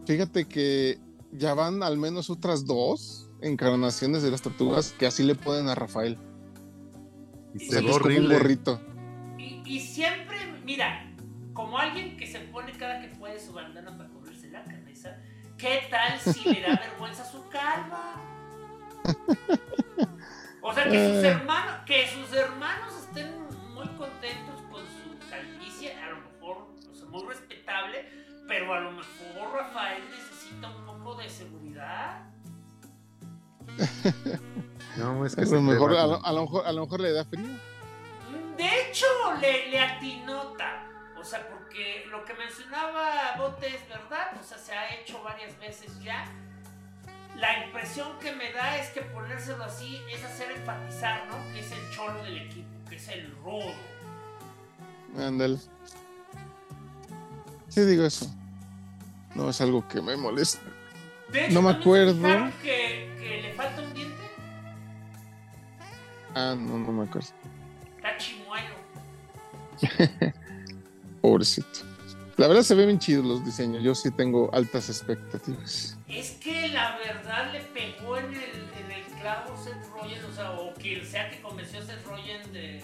Speaker 3: Fíjate que ya van al menos otras dos encarnaciones de las tortugas que así le ponen a Rafael.
Speaker 5: Y se ve horrible.
Speaker 2: Y, siempre, mira, como alguien que se pone cada que puede su bandana para cubrirse la cabeza, ¿qué tal si le da vergüenza su calva? O sea, que sus, eh. hermanos, que sus hermanos estén muy contentos con su calvicie, a lo mejor, o muy respetable, pero a lo mejor Rafael necesita un poco de seguridad.
Speaker 5: No, es que
Speaker 3: a lo, mejor, a, lo, mejor, a lo mejor le da frío.
Speaker 2: De hecho, le, le atinota. O sea, porque lo que mencionaba Bote es verdad. O sea, se ha hecho varias veces ya la impresión que me da es que ponérselo así es hacer enfatizar, ¿no? Que es el cholo del equipo, que es el rudo.
Speaker 3: Ándale. Sí digo eso. No es algo que me moleste. no me acuerdo.
Speaker 2: Que, que le falta un diente?
Speaker 3: Ah, no, no me acuerdo.
Speaker 2: Está chimuelo.
Speaker 3: Pobrecito. La verdad se ven bien chidos los diseños. Yo sí tengo altas expectativas.
Speaker 2: Es que la verdad le pegó en el, en el clavo Seth Rogen, o sea, o quien sea que convenció a Seth Rogen de,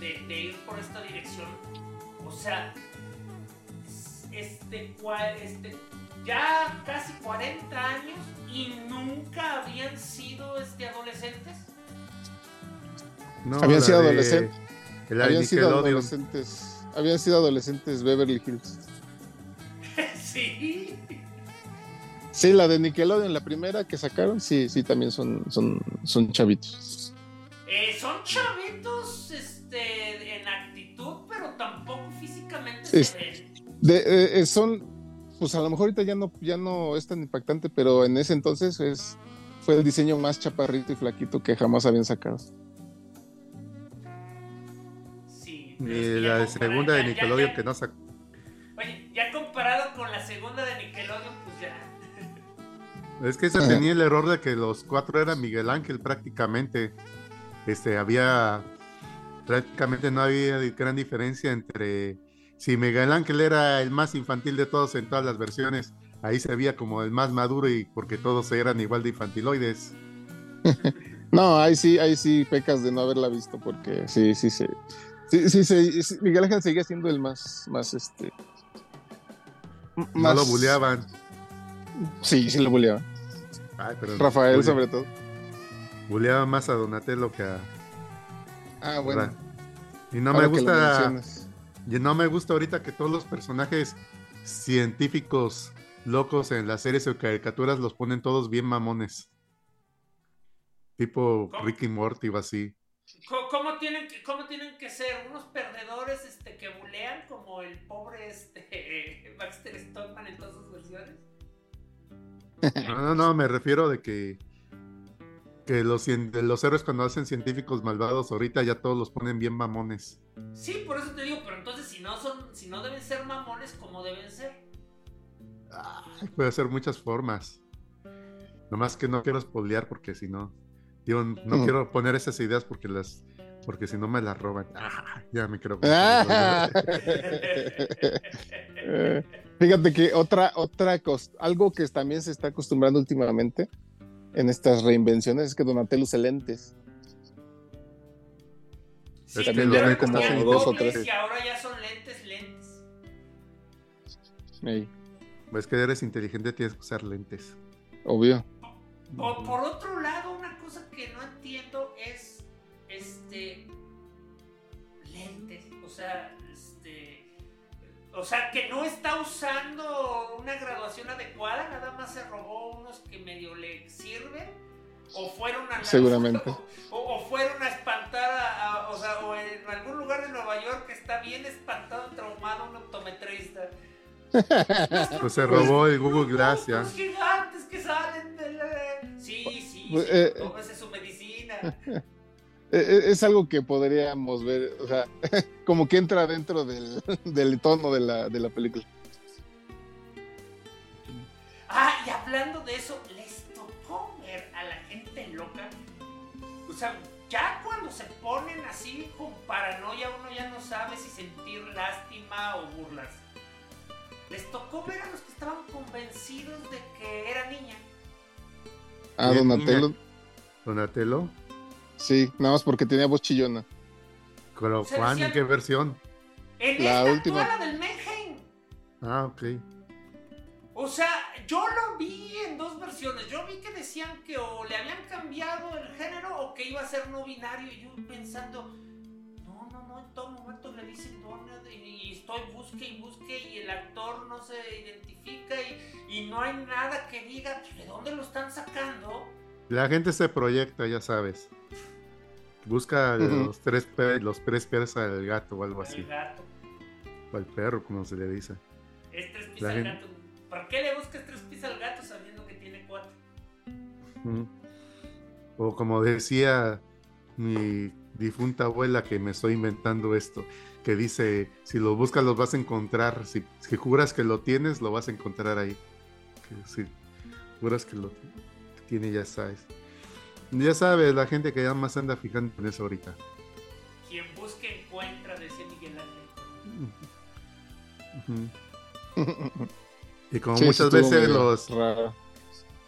Speaker 2: de, ir por esta dirección. O sea, este, este, ya casi 40 años y nunca habían sido este, adolescentes.
Speaker 3: No, habían sido adolescentes. Habían sido adolescentes habían sido adolescentes Beverly Hills.
Speaker 2: sí.
Speaker 3: Sí, la de Nickelodeon, la primera que sacaron, sí, sí, también son, son, son chavitos.
Speaker 2: Eh, son chavitos este, en actitud, pero tampoco físicamente
Speaker 3: se De, eh, eh, son, pues a lo mejor ahorita ya no, ya no es tan impactante, pero en ese entonces es, fue el diseño más chaparrito y flaquito que jamás habían sacado.
Speaker 5: Ni la segunda de Nickelodeon que no sacó.
Speaker 2: Oye, ya comparado con la segunda de Nickelodeon, pues ya.
Speaker 5: Es que se tenía el error de que los cuatro eran Miguel Ángel prácticamente. Este, había prácticamente no había gran diferencia entre si Miguel Ángel era el más infantil de todos en todas las versiones, ahí se veía como el más maduro y porque todos eran igual de infantiloides.
Speaker 3: no, ahí sí, ahí sí pecas de no haberla visto, porque sí, sí, sí. Sí, sí, Miguel Ángel seguía siendo el más, más este.
Speaker 5: No lo buleaban.
Speaker 3: Sí, sí lo buleaban. Rafael, sobre todo.
Speaker 5: Buleaba más a Donatello que a.
Speaker 3: Ah, bueno.
Speaker 5: Y no me gusta. Y no me gusta ahorita que todos los personajes científicos locos en las series o caricaturas los ponen todos bien mamones. Tipo Ricky Morty o así.
Speaker 2: ¿Cómo, tienen que, ¿Cómo tienen que ser? ¿Unos perdedores este, que bulean como el pobre este, Baxter Stockman en todas sus versiones?
Speaker 5: No, no, no, me refiero de que que los, los héroes cuando hacen científicos malvados ahorita ya todos los ponen bien mamones.
Speaker 2: Sí, por eso te digo, pero entonces si no son, si no deben ser mamones, ¿cómo deben ser?
Speaker 5: puede ser muchas formas. Nomás que no quiero spoilear porque si no, yo no mm. quiero poner esas ideas porque las porque si no me las roban. Ah, ya me quiero.
Speaker 3: Fíjate que otra, otra cosa, algo que también se está acostumbrando últimamente en estas reinvenciones es que Donatello usa lentes.
Speaker 2: Sí, también ya como dos o tres. Y ahora ya son lentes, lentes.
Speaker 5: Pues que eres inteligente, tienes que usar lentes.
Speaker 3: Obvio.
Speaker 2: por otro lado, una cosa que no entiendo es este lentes. O sea, o sea, que no está usando una graduación adecuada, nada más se robó unos que medio le sirven. O fueron a
Speaker 3: Seguramente.
Speaker 2: O, fueron a espantar a, o sea, o en algún lugar de Nueva York que está bien espantado, traumado, un optometrista.
Speaker 5: pues se robó el Google Glass ya.
Speaker 2: Los gigantes que salen de Sí, sí, pues, sí, eh, su medicina.
Speaker 3: E, e, es algo que podríamos ver, o sea, como que entra dentro del, del tono de la, de la película.
Speaker 2: Ah, y hablando de eso, les tocó ver a la gente loca. O sea, ya cuando se ponen así con paranoia, uno ya no sabe si sentir lástima o burlarse. Les tocó ver a los que estaban convencidos de que era niña.
Speaker 3: Ah, Donatello.
Speaker 5: Donatello.
Speaker 3: Sí, nada más porque tenía voz chillona.
Speaker 5: Pero Juan, ¿en qué versión?
Speaker 2: En la última. La del Menheim.
Speaker 5: Ah, ok.
Speaker 2: O sea, yo lo vi en dos versiones. Yo vi que decían que o le habían cambiado el género o que iba a ser no binario. Y yo pensando, no, no, no, en todo momento le dicen Donald y, estoy busque y busque y el actor no se identifica y, y no hay nada que diga, ¿de dónde lo están sacando?
Speaker 5: La gente se proyecta, ya sabes. Busca los tres los tres pies al gato o algo así. El gato. O al perro, como se le dice.
Speaker 2: Es tres pies al gato. ¿Por qué le buscas tres pies al gato sabiendo que tiene cuatro?
Speaker 5: O como decía mi difunta abuela que me estoy inventando esto, que dice, si lo buscas los vas a encontrar, si, si juras que lo tienes, lo vas a encontrar ahí. Que, si juras que lo tiene, ya sabes. Ya sabes, la gente que ya más anda fijando en eso ahorita.
Speaker 2: Quien busque encuentra, decía Miguel
Speaker 5: Ángel. y como muchas veces los...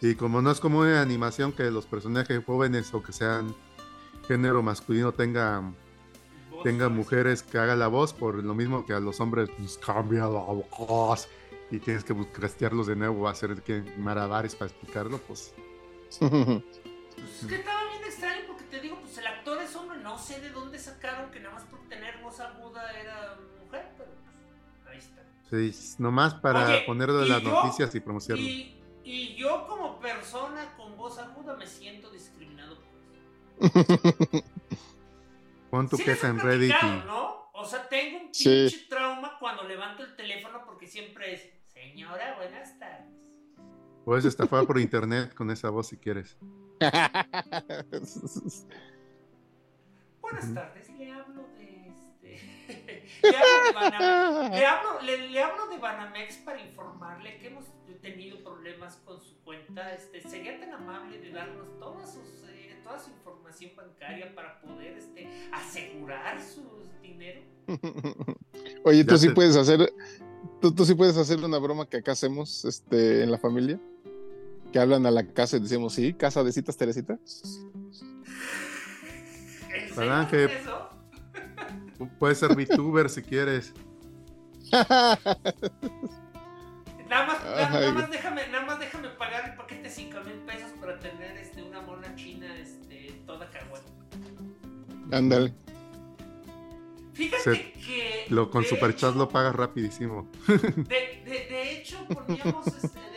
Speaker 5: Y como no es como una animación que los personajes jóvenes o que sean género masculino tengan tenga mujeres que hagan la voz, por lo mismo que a los hombres pues, cambia la voz y tienes que castearlos de nuevo, hacer que marabares para explicarlo, pues
Speaker 2: Pues es que estaba bien extraño porque te digo, pues el actor es hombre, no sé de dónde sacaron que nada más por tener voz aguda era mujer, pero pues ahí está. Sí,
Speaker 5: nomás para ponerlo en las noticias y promocionarlo.
Speaker 2: Y, y, yo como persona con voz aguda me siento discriminado por eso.
Speaker 5: Pon tu queja en Reddit.
Speaker 2: ¿no? O sea, tengo un pinche trauma cuando levanto el teléfono porque siempre es, señora, buenas tardes.
Speaker 5: Puedes estafar por internet con esa voz si quieres.
Speaker 2: Buenas tardes, le hablo de este. le, hablo de le, hablo, de Banamex para informarle que hemos tenido problemas con su cuenta, este, sería tan amable de darnos toda, sus, eh, toda su información bancaria para poder este, asegurar su dinero.
Speaker 3: Oye, tú sí puedes hacer, tú, tú sí puedes hacer una broma que acá hacemos este, en la familia. Que hablan a la casa y decimos, sí, casa de citas Teresita.
Speaker 5: Ángel, puedes ser VTuber si quieres.
Speaker 2: Nada más, nada, más déjame, nada más déjame pagar el paquete de 5 mil pesos para tener este, una mona china este, toda cagüey.
Speaker 3: Ándale.
Speaker 2: Fíjate que.
Speaker 5: Lo, con Superchat lo pagas rapidísimo.
Speaker 2: De, de, de hecho, poníamos. Este,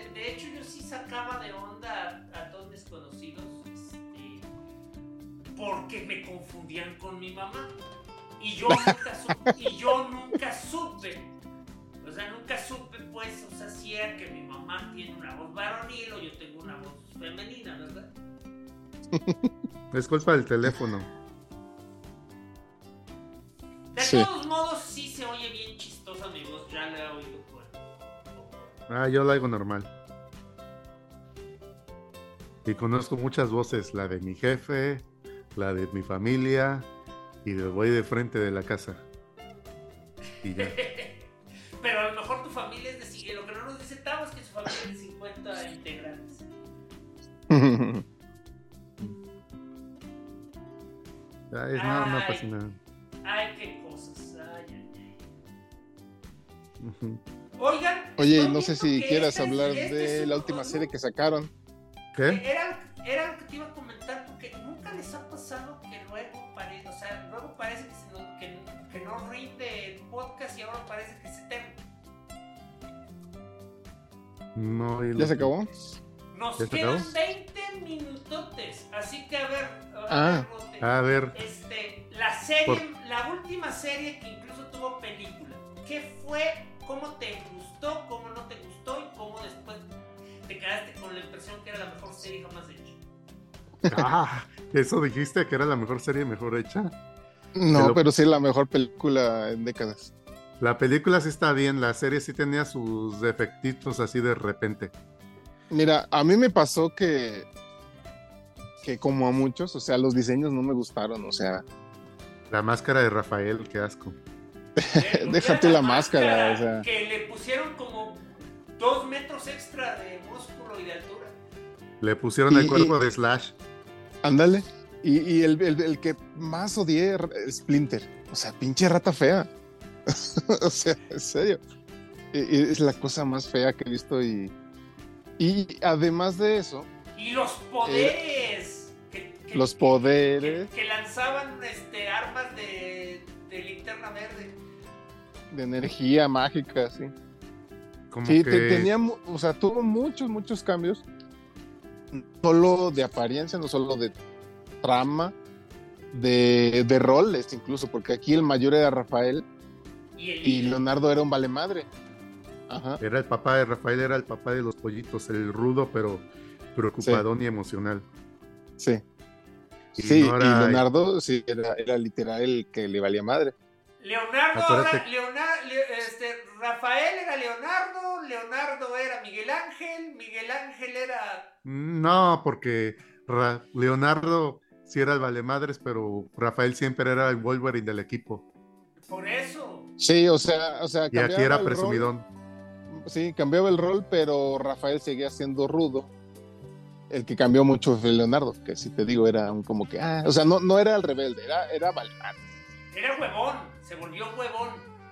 Speaker 2: porque me confundían con mi mamá. Y yo nunca supe. y yo nunca supe o sea, nunca supe, pues, o sea, si era que mi mamá tiene una voz varonil o yo tengo una voz femenina, ¿verdad?
Speaker 5: Es culpa del teléfono.
Speaker 2: De todos modos, sí se oye bien chistosa mi voz, ya la he oído por.
Speaker 5: Ah, yo la oigo normal. Y conozco muchas voces, la de mi jefe, la de mi familia, y voy de frente de la casa. Y ya.
Speaker 2: Pero a lo mejor tu familia es de. Lo que no nos dice Tavo es que su familia es de 50 integrantes.
Speaker 5: Ay, no, no pasa nada.
Speaker 2: Ay, qué cosas. Ay, ay, ay. Oigan.
Speaker 3: Oye, no sé si quieras hablar este de la última serie que sacaron.
Speaker 5: ¿Qué?
Speaker 2: Era, era lo que te iba a comentar, porque nunca les ha pasado que luego parece, o sea, luego parece que, se no, que, que no rinde el podcast y ahora parece que se eterno.
Speaker 5: No,
Speaker 3: ¿Ya se acabó?
Speaker 2: Nos quedan 20 minutotes, así que a ver,
Speaker 5: a,
Speaker 2: ah,
Speaker 5: ver, a ver.
Speaker 2: Este, la serie, la última serie que incluso tuvo película. ¿Qué fue? ¿Cómo te gustó? ¿Cómo no te gustó? ¿Y cómo después te quedaste con la impresión que era la mejor serie jamás hecha?
Speaker 5: Ah, ¿eso dijiste que era la mejor serie mejor hecha?
Speaker 3: No, pero sí la mejor película en décadas.
Speaker 5: La película sí está bien, la serie sí tenía sus defectitos así de repente.
Speaker 3: Mira, a mí me pasó que, que como a muchos, o sea, los diseños no me gustaron, o sea.
Speaker 5: La máscara de Rafael, qué asco.
Speaker 3: Déjate la, máscara, o sea.
Speaker 2: Que le pusieron como dos metros extra de músculo y de altura.
Speaker 5: Le pusieron el cuerpo de Slash.
Speaker 3: Ándale. Y, el, el, que más odié, Splinter. O sea, pinche rata fea. o sea, en serio. E, e, es la cosa más fea que he visto y. Y además de eso.
Speaker 2: Y los poderes.
Speaker 3: los poderes.
Speaker 2: Que, lanzaban este, armas de, de, linterna verde.
Speaker 3: De energía mágica, sí. Sí, tenía, o sea, tuvo muchos, muchos cambios. Solo de apariencia, no solo de trama, de, de roles incluso, porque aquí el mayor era Rafael y, Leonardo era un vale madre.
Speaker 5: Era el papá de Rafael, era el papá de los pollitos, el rudo, pero preocupadón y emocional.
Speaker 3: Sí. Y sí, y Leonardo sí, era, literal el que le valía madre.
Speaker 2: Leonardo, este, Rafael era Leonardo, Leonardo era Miguel Ángel, Miguel Ángel era...
Speaker 5: No, porque Leonardo sí era el vale madres, pero Rafael siempre era el Wolverine del equipo.
Speaker 2: Por eso.
Speaker 3: Sí, o sea, o sea.
Speaker 5: Y aquí era presumidón.
Speaker 3: sí, cambiaba el rol, pero Rafael seguía siendo rudo. El que cambió mucho fue Leonardo, que si te digo era un como que, ah, o sea, no, no era el rebelde, era, era
Speaker 2: Era huevón, se volvió huevón.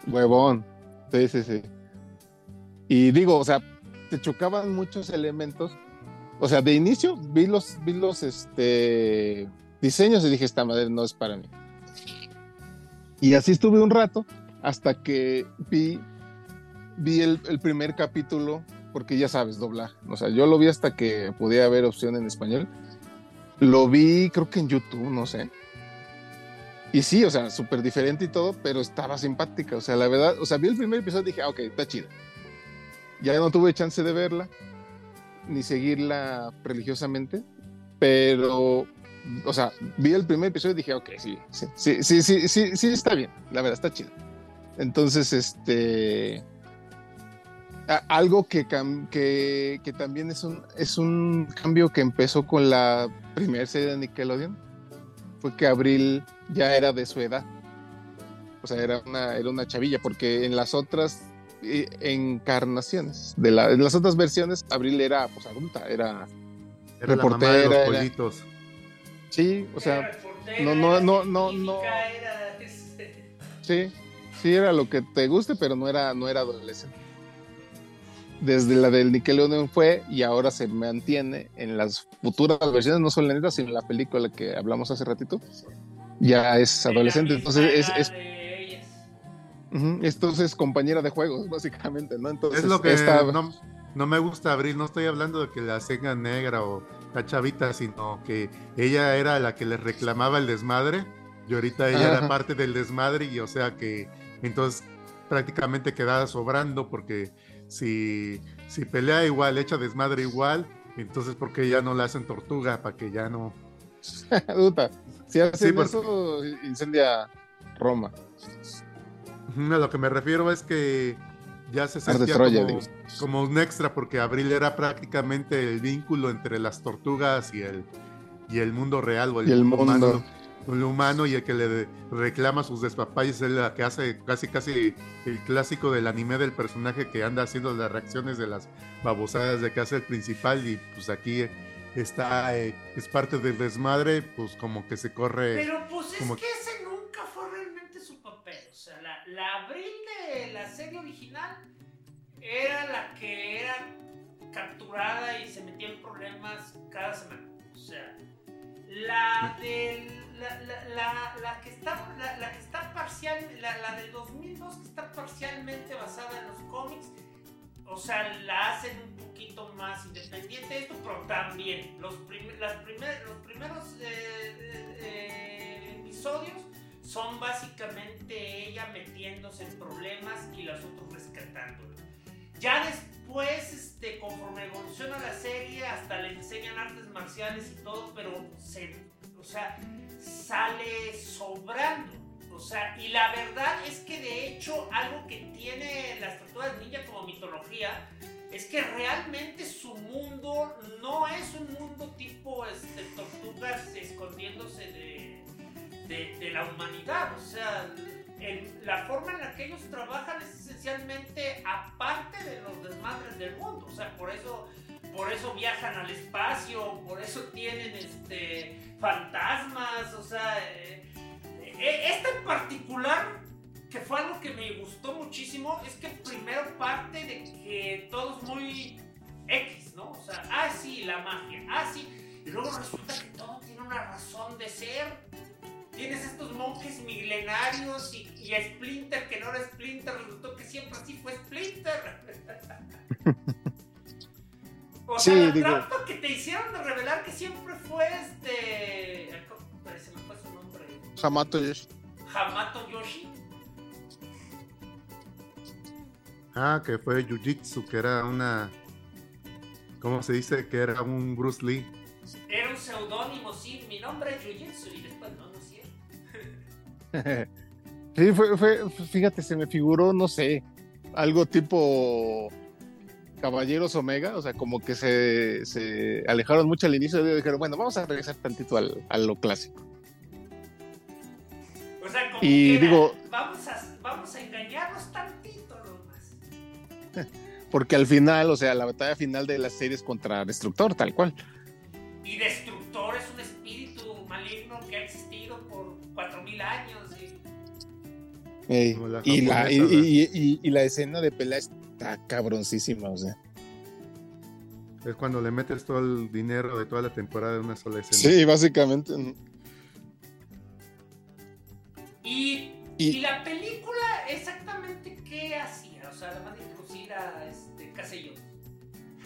Speaker 3: Huevón, sí, sí, sí. Y digo, o sea, te chocaban muchos elementos. O sea, de inicio vi los, vi los este, diseños y dije, esta madre no es para mí. Y así estuve un rato hasta que vi, vi el, primer capítulo, porque ya sabes, doblar. O sea, yo lo vi hasta que podía haber opción en español. Lo vi, creo que en YouTube, no sé. Y sí, o sea, súper diferente y todo, pero estaba simpática. O sea, la verdad, o sea, vi el primer episodio y dije, ah, ok, está chido. Ya no tuve chance de verla, ni seguirla religiosamente, pero o sea, vi el primer episodio y dije, ok, sí, sí, sí, sí, sí, sí, sí, está bien, la verdad, está chido. Entonces, este, algo que, que, que, también es un, es un cambio que empezó con la primera serie de Nickelodeon fue que Abril ya era de su edad. O sea, era una, era una chavilla, porque en las otras eh, encarnaciones, de la, en las otras versiones, Abril era pues adulta, era,
Speaker 5: era reportera. La mamá de los
Speaker 3: Sí, o sea, no, no, no, no, no. Sí, sí era lo que te guste, pero no era, no era adolescente. Desde la del Nickelodeon fue y ahora se mantiene en las futuras versiones, no solo en esta, sino en la película que hablamos hace ratito. Ya es adolescente, entonces es, entonces compañera de juegos, básicamente, ¿no? Entonces,
Speaker 5: es lo que no, no, me gusta abrir, no estoy hablando de que la ceja negra o la chavita, sino que ella era la que le reclamaba el desmadre y ahorita ella era parte del desmadre y o sea que entonces prácticamente quedaba sobrando porque si, si pelea igual, echa desmadre igual, entonces ¿por qué ya no la hacen tortuga? Para que ya no...
Speaker 3: si hacen eso, incendia Roma.
Speaker 5: A lo que me refiero es que ya se sentía como, un extra porque Abril era prácticamente el vínculo entre las tortugas y el, y el mundo real o el, mundo, humano, y el que le reclama sus despapalles es la que hace casi casi el clásico del anime del personaje que anda haciendo las reacciones de las babosadas de que hace el principal y pues aquí está eh, es parte del desmadre pues como que se corre
Speaker 2: pero pues es que ese nunca fue realmente su papel o sea la, la Abril de la serie original era la que era capturada y se metía en problemas cada semana. O sea, la del. La, la, la, que está, la, que está parcial, la, del 2002 que está parcialmente basada en los cómics, o sea, la hacen poquito más independiente de esto, pero también los, las los primeros eh, eh, episodios son básicamente ella metiéndose en problemas y los otros rescatándola. Ya después, este, conforme evoluciona la serie, hasta le enseñan artes marciales y todo, pero se, o sea, sale sobrando. O sea, y la verdad es que de hecho algo que tiene las tortugas ninja como mitología es que realmente su mundo no es un mundo tipo este, tortugas escondiéndose de, la humanidad. O sea, la forma en la que ellos trabajan es esencialmente aparte de los desmadres del mundo. O sea, por eso, por eso viajan al espacio, por eso tienen este, fantasmas. O sea, eh, eh, este en particular, que fue algo que me gustó muchísimo, es que primero parte de que todo es muy X, ¿no? O sea, ah, sí, la magia, ah, sí. Y luego resulta que todo tiene una razón de ser tienes estos monjes milenarios y, Splinter que no era Splinter, resultó que siempre así fue Splinter. o sea, el trato que te hicieron de revelar que siempre fue este. Se me fue su nombre.
Speaker 3: Hamato Yoshi.
Speaker 2: Hamato Yoshi.
Speaker 5: Ah, que fue Jiu-Jitsu, que era una. ¿Cómo se dice? Que era un Bruce Lee.
Speaker 2: Era un seudónimo, sí. Mi nombre es Jiu-Jitsu y después no, no
Speaker 3: sí, fue, fue, fíjate, se me figuró, no sé, algo tipo Caballeros Omega, o sea, como que se, se alejaron mucho al inicio y dijeron, bueno, vamos a regresar tantito al, a lo clásico.
Speaker 2: O sea, como y digo, vamos a, vamos a engañarnos.
Speaker 3: Porque al final, o sea, la batalla final de la serie es contra Destructor, tal cual.
Speaker 2: Y Destructor es un espíritu maligno que ha existido por 4000 años
Speaker 3: y, la, y, la escena de pelea está cabroncísima, o sea.
Speaker 5: Es cuando le metes todo el dinero de toda la temporada en una sola escena.
Speaker 3: Sí, básicamente.
Speaker 2: Y, y, la película, exactamente qué hacía? O sea, además de introducir a este, Casey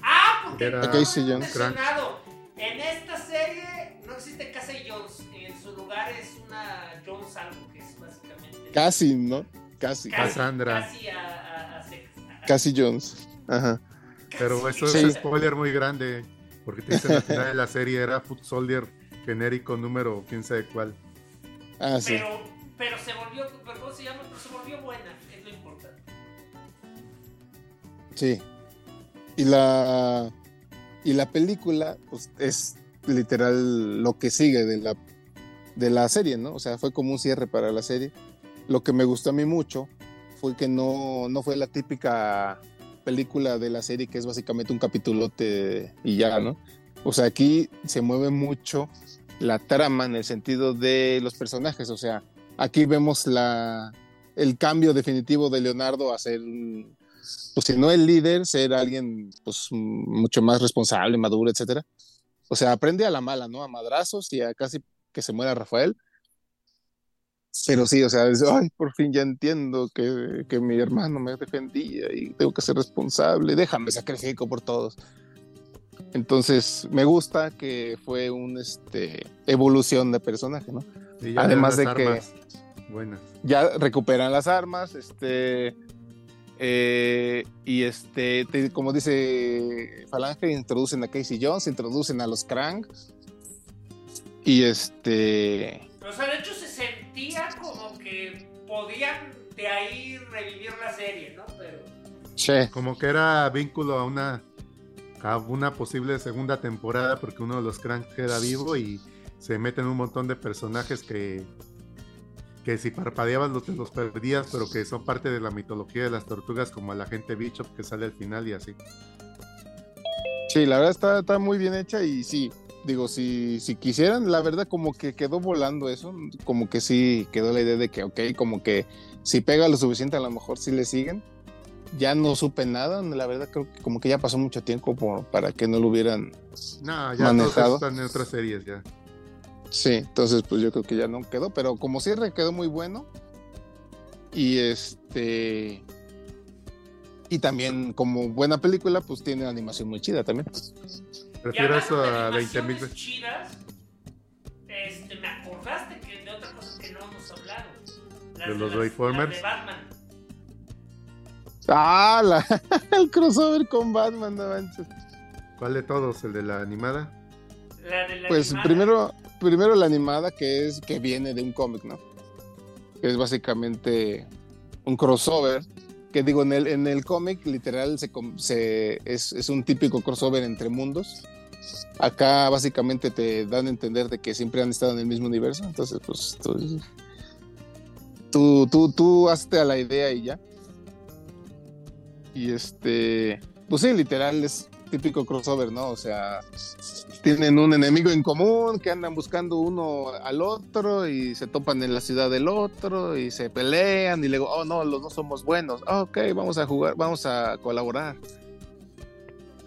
Speaker 2: Ah, porque Era Casey mencionado. En esta serie no existe Casey Jones. En su lugar es una Jones algo que es básicamente.
Speaker 3: Casi, ¿no? Casi.
Speaker 5: Cassandra.
Speaker 2: Casi a, a,
Speaker 3: Casi Jones. Ajá.
Speaker 5: Pero eso es un spoiler muy grande. Porque te dicen al final de la serie era Foot Soldier genérico número quién sabe cuál.
Speaker 3: Ah, sí.
Speaker 2: Pero, pero se volvió, ¿cómo se llama? Pero se volvió buena.
Speaker 3: Sí. Y la, y la película pues, es literal lo que sigue de la, de la serie, ¿no? O sea, fue como un cierre para la serie. Lo que me gustó a mí mucho fue que no, no fue la típica película de la serie que es básicamente un capitulote y ya, ¿no? O sea, aquí se mueve mucho la trama en el sentido de los personajes, o sea, aquí vemos la, el cambio definitivo de Leonardo a ser, pues si no el líder, ser alguien pues mucho más responsable, maduro, etcétera. O sea, aprende a la mala, ¿no? A madrazos y a casi que se muera Rafael. Pero sí, o sea, ay, por fin ya entiendo que, que, mi hermano me defendía y tengo que ser responsable, déjame sacrifico por todos. Entonces, me gusta que fue una este, evolución de personaje, ¿no? Además de que ya recuperan las armas, este, eh, y este, como dice Falange, introducen a Casey Jones, introducen a los Krang, y este...
Speaker 2: O sea, de hecho se sentía como que podían de ahí revivir la serie, ¿no? Pero...
Speaker 5: Sí. Como que era vínculo a una a una posible segunda temporada porque uno de los Cranks queda vivo y se meten un montón de personajes que, que si parpadeabas los, los perdías, pero que son parte de la mitología de las tortugas, como el agente Bishop que sale al final y así.
Speaker 3: Sí, la verdad está, está muy bien hecha y sí, digo, si, si quisieran, la verdad como que quedó volando eso, como que sí quedó la idea de que, ok, como que si pega lo suficiente a lo mejor sí le siguen, ya no supe nada, la verdad creo que como que ya pasó mucho tiempo para que no lo hubieran
Speaker 5: no, ya manejado. están en otras series ya.
Speaker 3: Sí, entonces pues yo creo que ya no quedó, pero como cierre quedó muy bueno. Y este y también como buena película pues tiene animación muy chida también.
Speaker 5: Prefiero eso a 20 mil
Speaker 2: veces. chidas. Este, me acordaste que de otra cosa que no hemos hablado.
Speaker 5: de los Reformers.
Speaker 2: de Batman.
Speaker 3: Ah, el crossover con Batman, no manches.
Speaker 5: ¿Cuál de todos? ¿El de la animada?
Speaker 2: La de la
Speaker 3: pues primero, primero la animada que es que viene de un cómic, ¿no? Es básicamente un crossover. Que digo, en el, en el cómic literal se, es, un típico crossover entre mundos. Acá básicamente te dan a entender de que siempre han estado en el mismo universo. Entonces, pues tú, tú, tú hazte a la idea y ya. Y este, pues sí, literal es típico crossover, ¿no? O sea, tienen un enemigo en común que andan buscando uno al otro y se topan en la ciudad del otro y se pelean y luego, oh no, los dos somos buenos, oh, ok, vamos a jugar, vamos a colaborar.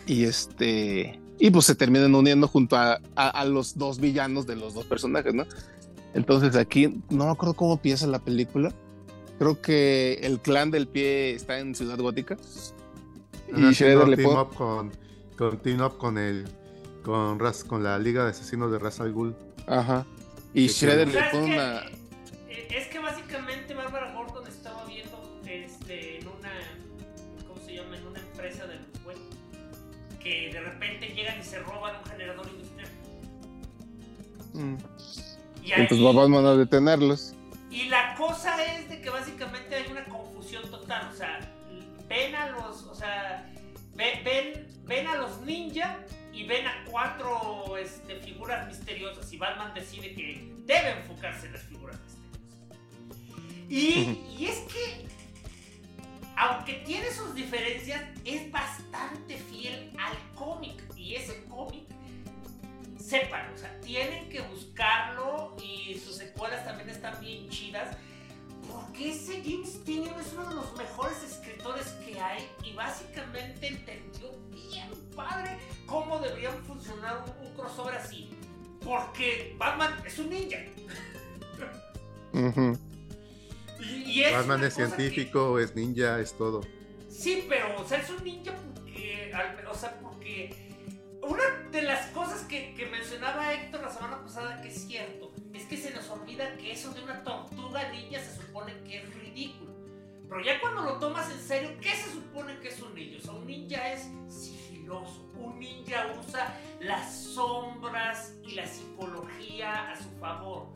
Speaker 3: Y este, y pues se terminan uniendo junto a, a, los dos villanos de los dos personajes, ¿no? Entonces aquí, no me acuerdo cómo empieza la película, Creo que el clan del pie está en Ciudad Gótica.
Speaker 5: y Shredder le pone... con, con team up con el con Ras, con la Liga de Asesinos de Ra's al Ghul.
Speaker 3: Ajá. Y Shredder le pone
Speaker 2: una eh, es que básicamente Barbara Gordon estaba viendo este, en una ¿cómo se llama? en una empresa de web que de repente llegan y se roban un generador industrial.
Speaker 3: Mm. Y Entonces va a a detenerlos.
Speaker 2: Y la cosa es de que básicamente hay una confusión total. O sea, ven a los. O sea, ven, ven, a los ninja y ven a cuatro este, figuras misteriosas. Y Batman decide que debe enfocarse en las figuras misteriosas. Y, y es que. Aunque tiene sus diferencias, es bastante fiel al cómic. Y ese cómic sepan, o sea, tienen que buscarlo y sus secuelas también están bien chidas. Porque ese James Tynion es uno de los mejores escritores que hay y básicamente entendió bien padre cómo deberían funcionar un, crossover así. Porque Batman es un ninja.
Speaker 5: Batman es científico, es ninja, es todo.
Speaker 2: Sí, pero o sea, es un ninja porque, o sea, porque una de las cosas que, mencionaba Héctor la semana pasada que es cierto, es que se nos olvida que eso de una tortuga ninja se supone que es ridículo. Pero ya cuando lo tomas en serio, ¿qué se supone que es un ninja? O sea, un ninja es sigiloso. Un ninja usa las sombras y la psicología a su favor.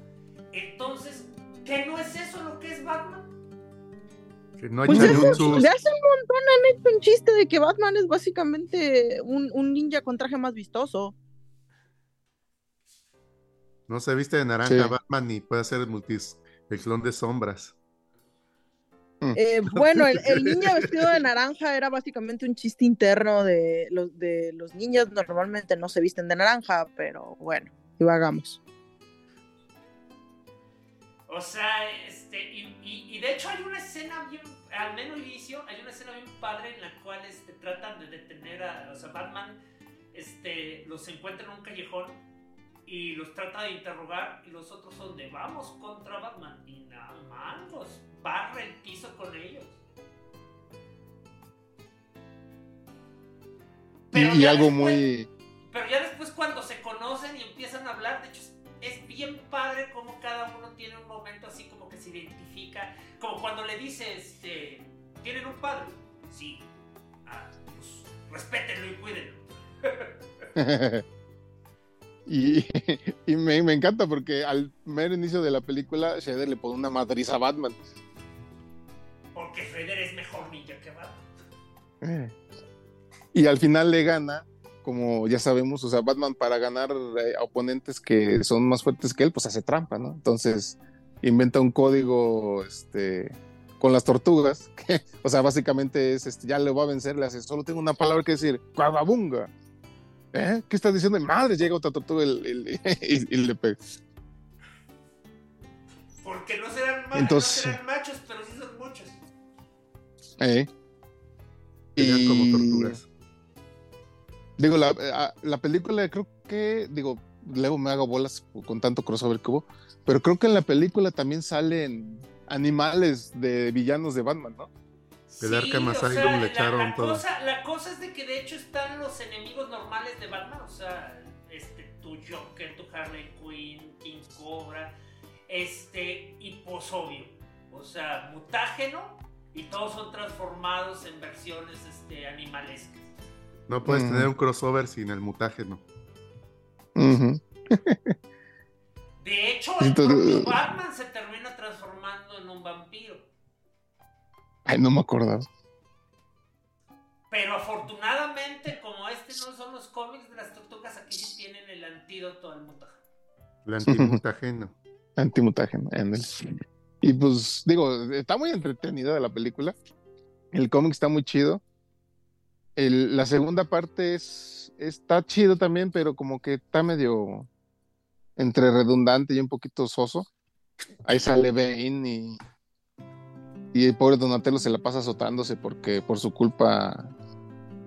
Speaker 2: Entonces, ¿qué no es eso lo que es Batman?
Speaker 4: no pues de hace un montón han hecho un chiste de que Batman es básicamente un, un ninja con traje más vistoso.
Speaker 5: No se viste de naranja Batman ni puede hacer multis, el clon de sombras.
Speaker 4: Mm. Eh, bueno, el, el, niño vestido de naranja era básicamente un chiste interno de los, de los niños. Normalmente no se visten de naranja, pero bueno, divagamos.
Speaker 2: O sea, este, y, de hecho hay una escena bien, al menos inicio, hay una escena bien padre en la cual este, tratan de detener a, o sea, Batman este, los encuentra en un callejón y los trata de interrogar y los otros son de vamos contra Batman y nada más los barra el piso con ellos.
Speaker 3: y, algo muy...
Speaker 2: Pero ya después cuando se conocen y empiezan a hablar, de hecho es bien padre como cada uno tiene un momento así como que se identifica, como cuando le dice, este, ¿tienen un padre? Sí. Ah, pues respétenlo y cuídenlo.
Speaker 3: Y, me, encanta porque al mero inicio de la película, Shredder le pone una madriz a Batman.
Speaker 2: Porque Shredder es mejor ninja que Batman.
Speaker 3: Y al final le gana, como ya sabemos, o sea, Batman para ganar eh, oponentes que son más fuertes que él, pues hace trampa, ¿no? Entonces inventa un código este, con las tortugas, que, o sea, básicamente es, este, ya le va a vencer, le hace, solo tengo una palabra que decir, ¡Cuadabunga! ¿Eh? ¿Qué estás diciendo? Madre, llega otra tortuga y, le pega.
Speaker 2: Porque no serán, Entonces, no serán machos, pero sí son muchos.
Speaker 3: ¿Eh?
Speaker 5: Y... como tortugas.
Speaker 3: Digo, la, la, película creo que, digo, luego me hago bolas con tanto crossover que hubo, pero creo que en la película también salen animales de villanos de Batman, ¿no?
Speaker 5: El Arkham Asylum le echaron
Speaker 2: la, todo. Cosa, la cosa es de que de hecho están los enemigos normales de Batman, o sea, este, tu Joker, tu Harley Quinn, King Cobra, este, y pues obvio, o sea, mutágeno, y todos son transformados en versiones este, animalescas.
Speaker 5: No puedes tener un crossover sin el mutágeno.
Speaker 2: de hecho, el Batman se termina transformando en un vampiro.
Speaker 3: Ay, no me acordaba.
Speaker 2: Pero afortunadamente, como este no son los cómics de las tortugas, aquí sí tienen el antídoto al mutágeno.
Speaker 5: El antimutágeno.
Speaker 3: antimutágeno, Y pues, digo, está muy entretenida de la película. El cómic está muy chido. la segunda parte es está chido también, pero como que está medio entre redundante y un poquito soso. Ahí sale Bane y y el pobre Donatello se la pasa azotándose porque por su culpa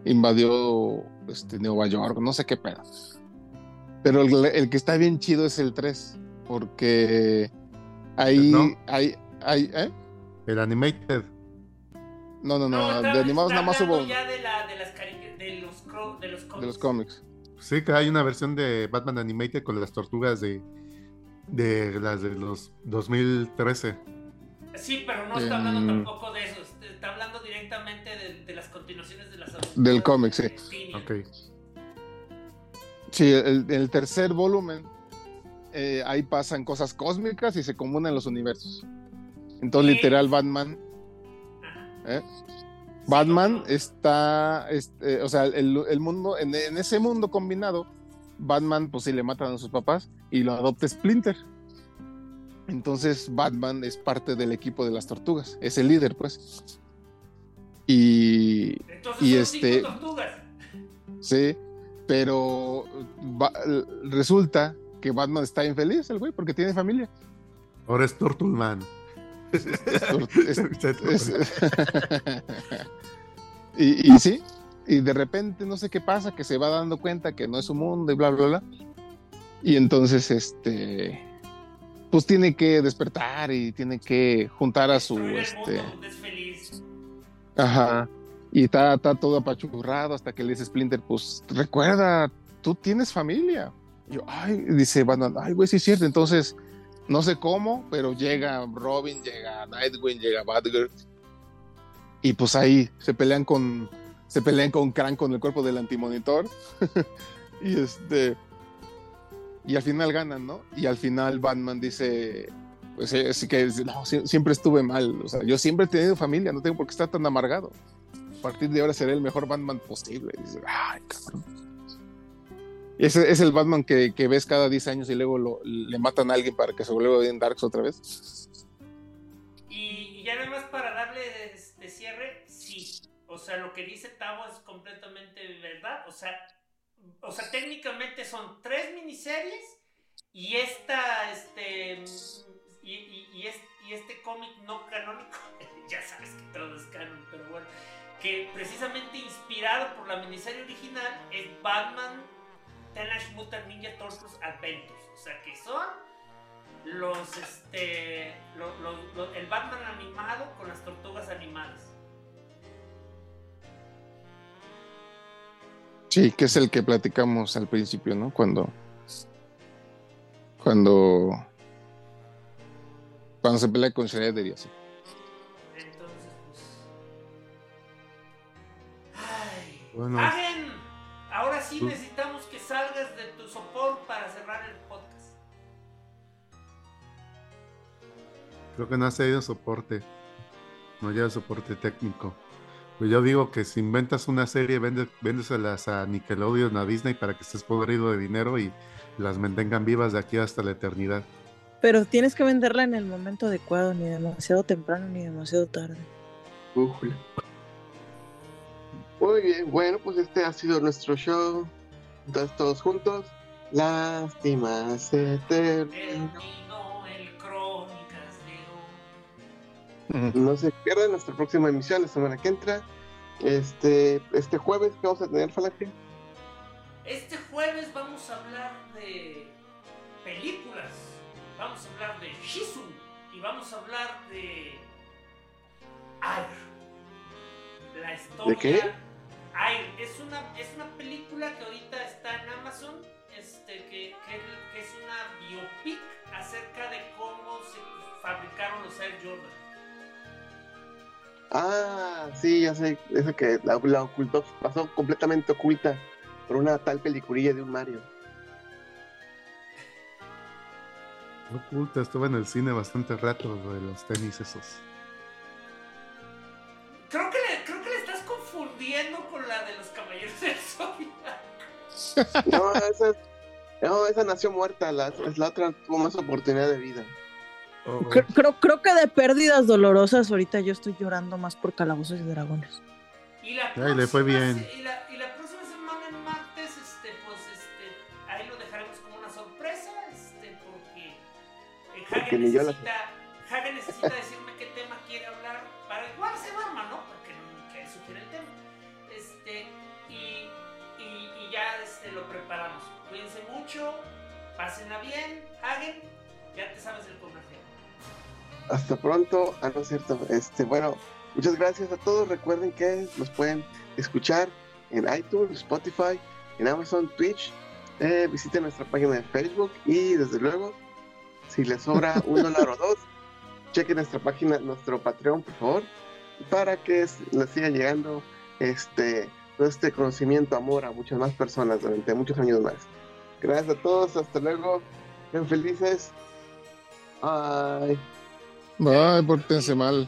Speaker 3: invadió este, Nueva York, no sé qué pedo. Pero el, que está bien chido es el 3, porque ahí, hay, hay, ¿eh?
Speaker 5: El animated.
Speaker 3: No, no, no, de animados nada más hubo.
Speaker 2: Ya de, la, de, las de, los, de, los cómics.
Speaker 3: de los cómics.
Speaker 5: Sí, que hay una versión de Batman Animated con las tortugas de, de las de los 2013.
Speaker 2: Sí, pero no está hablando tampoco de eso. Está hablando directamente de, las continuaciones de las
Speaker 3: Del cómic, sí.
Speaker 5: Ok.
Speaker 3: Sí, el, tercer volumen, eh, ahí pasan cosas cósmicas y se comunan los universos. Entonces, literal, Batman. ¿eh? Batman está, este, o sea, el, mundo, en, en, ese mundo combinado, Batman, pues sí le matan a sus papás y lo adopta Splinter. Entonces Batman es parte del equipo de las tortugas, es el líder, pues. Y, y este. Sí, pero resulta que Batman está infeliz, el güey, porque tiene familia.
Speaker 5: Ahora es Tortulman.
Speaker 3: y, y sí, y de repente no sé qué pasa, que se va dando cuenta que no es su mundo y bla, bla, bla. Y entonces, este, pues tiene que despertar y tiene que juntar a su este ajá y está, está todo apachurrado hasta que le dice Splinter pues recuerda tú tienes familia. Y yo ay dice bueno ay güey sí es cierto entonces no sé cómo pero llega Robin llega Nightwing llega Batgirl y pues ahí se pelean con se pelean con Crank con el cuerpo del antimonitor. Y este y al final ganan, ¿no? Y al final Batman dice, pues así que no, siempre estuve mal. O sea, yo siempre he tenido familia, no tengo por qué estar tan amargado. A partir de ahora seré el mejor Batman posible. Ay, cabrón. Ese es el Batman que, ves cada 10 años y luego le matan a alguien para que se vuelva en Darks otra vez.
Speaker 2: Y, ya nada más para darle de, cierre, sí. O sea, lo que dice Tavo es completamente verdad. O sea, o sea, técnicamente son tres miniseries y esta, este, y, este cómic no canónico, ya sabes que todo es canon, pero bueno, que precisamente inspirado por la miniserie original es Batman Teenage Mutant Ninja Turtles Adventures. O sea que son los, este, el Batman animado con las tortugas animadas.
Speaker 3: Sí, que es el que platicamos al principio, ¿no? Cuando. Cuando. Cuando se pelea con Shredder y así.
Speaker 2: Entonces, pues. Ay. Bueno. Ahora sí necesitamos que salgas de tu soporte para cerrar el podcast.
Speaker 5: Creo que no has tenido soporte. No lleva soporte técnico. Pues yo digo que si inventas una serie, vendes, véndeselas a Nickelodeon, a Disney para que estés podrido de dinero y las mantengan vivas de aquí hasta la eternidad.
Speaker 4: Pero tienes que venderla en el momento adecuado, ni demasiado temprano ni demasiado tarde.
Speaker 1: Muy bien, bueno, pues este ha sido nuestro show. Entonces todos juntos. Lástima se terminó. No se pierdan nuestra próxima emisión la semana que entra. Este, este jueves, ¿qué vamos a tener, Falange?
Speaker 2: Este jueves vamos a hablar de películas. Vamos a hablar de Shizu. Y vamos a hablar de. Air. La historia.
Speaker 1: ¿De qué?
Speaker 2: Ay, es una, es una película que ahorita está en Amazon, este, que, que, es una biopic acerca de cómo se fabricaron los Air Jordan.
Speaker 1: Ah, sí, ya sé, ese que la, ocultó, pasó completamente oculta por una tal peliculilla de un Mario.
Speaker 5: Oculta, estuve en el cine bastante rato de los tenis esos.
Speaker 2: Creo que con la de los caballeros del
Speaker 1: No, esa, no, esa nació muerta, la, la otra tuvo más oportunidad de vida.
Speaker 4: Oh. Creo, creo, que de pérdidas dolorosas ahorita yo estoy llorando más por calabozos y dragones.
Speaker 2: Y la
Speaker 5: próxima, le fue bien.
Speaker 2: Y la, y la, próxima semana en martes, este, pues este, ahí lo dejaremos como una sorpresa, este, porque eh, Hagen necesita, Hagen necesita decirme qué tema quiere hablar para igual se arma, ¿no? Porque que sugiere el tema. Este, y, y, ya este, lo preparamos. Cuídense mucho, pásenla bien, Hagen, ya te sabes el comercial.
Speaker 1: Hasta pronto, ah, no es cierto. Este, bueno, muchas gracias a todos. Recuerden que nos pueden escuchar en iTunes, Spotify, en Amazon, Twitch. Eh, visiten nuestra página de Facebook y desde luego, si les sobra un dólar o dos, chequen nuestra página, nuestro Patreon, por favor, para que les siga llegando este, todo este conocimiento, amor a muchas más personas durante muchos años más. Gracias a todos, hasta luego, sean felices. Bye.
Speaker 3: Bye, pórtense mal.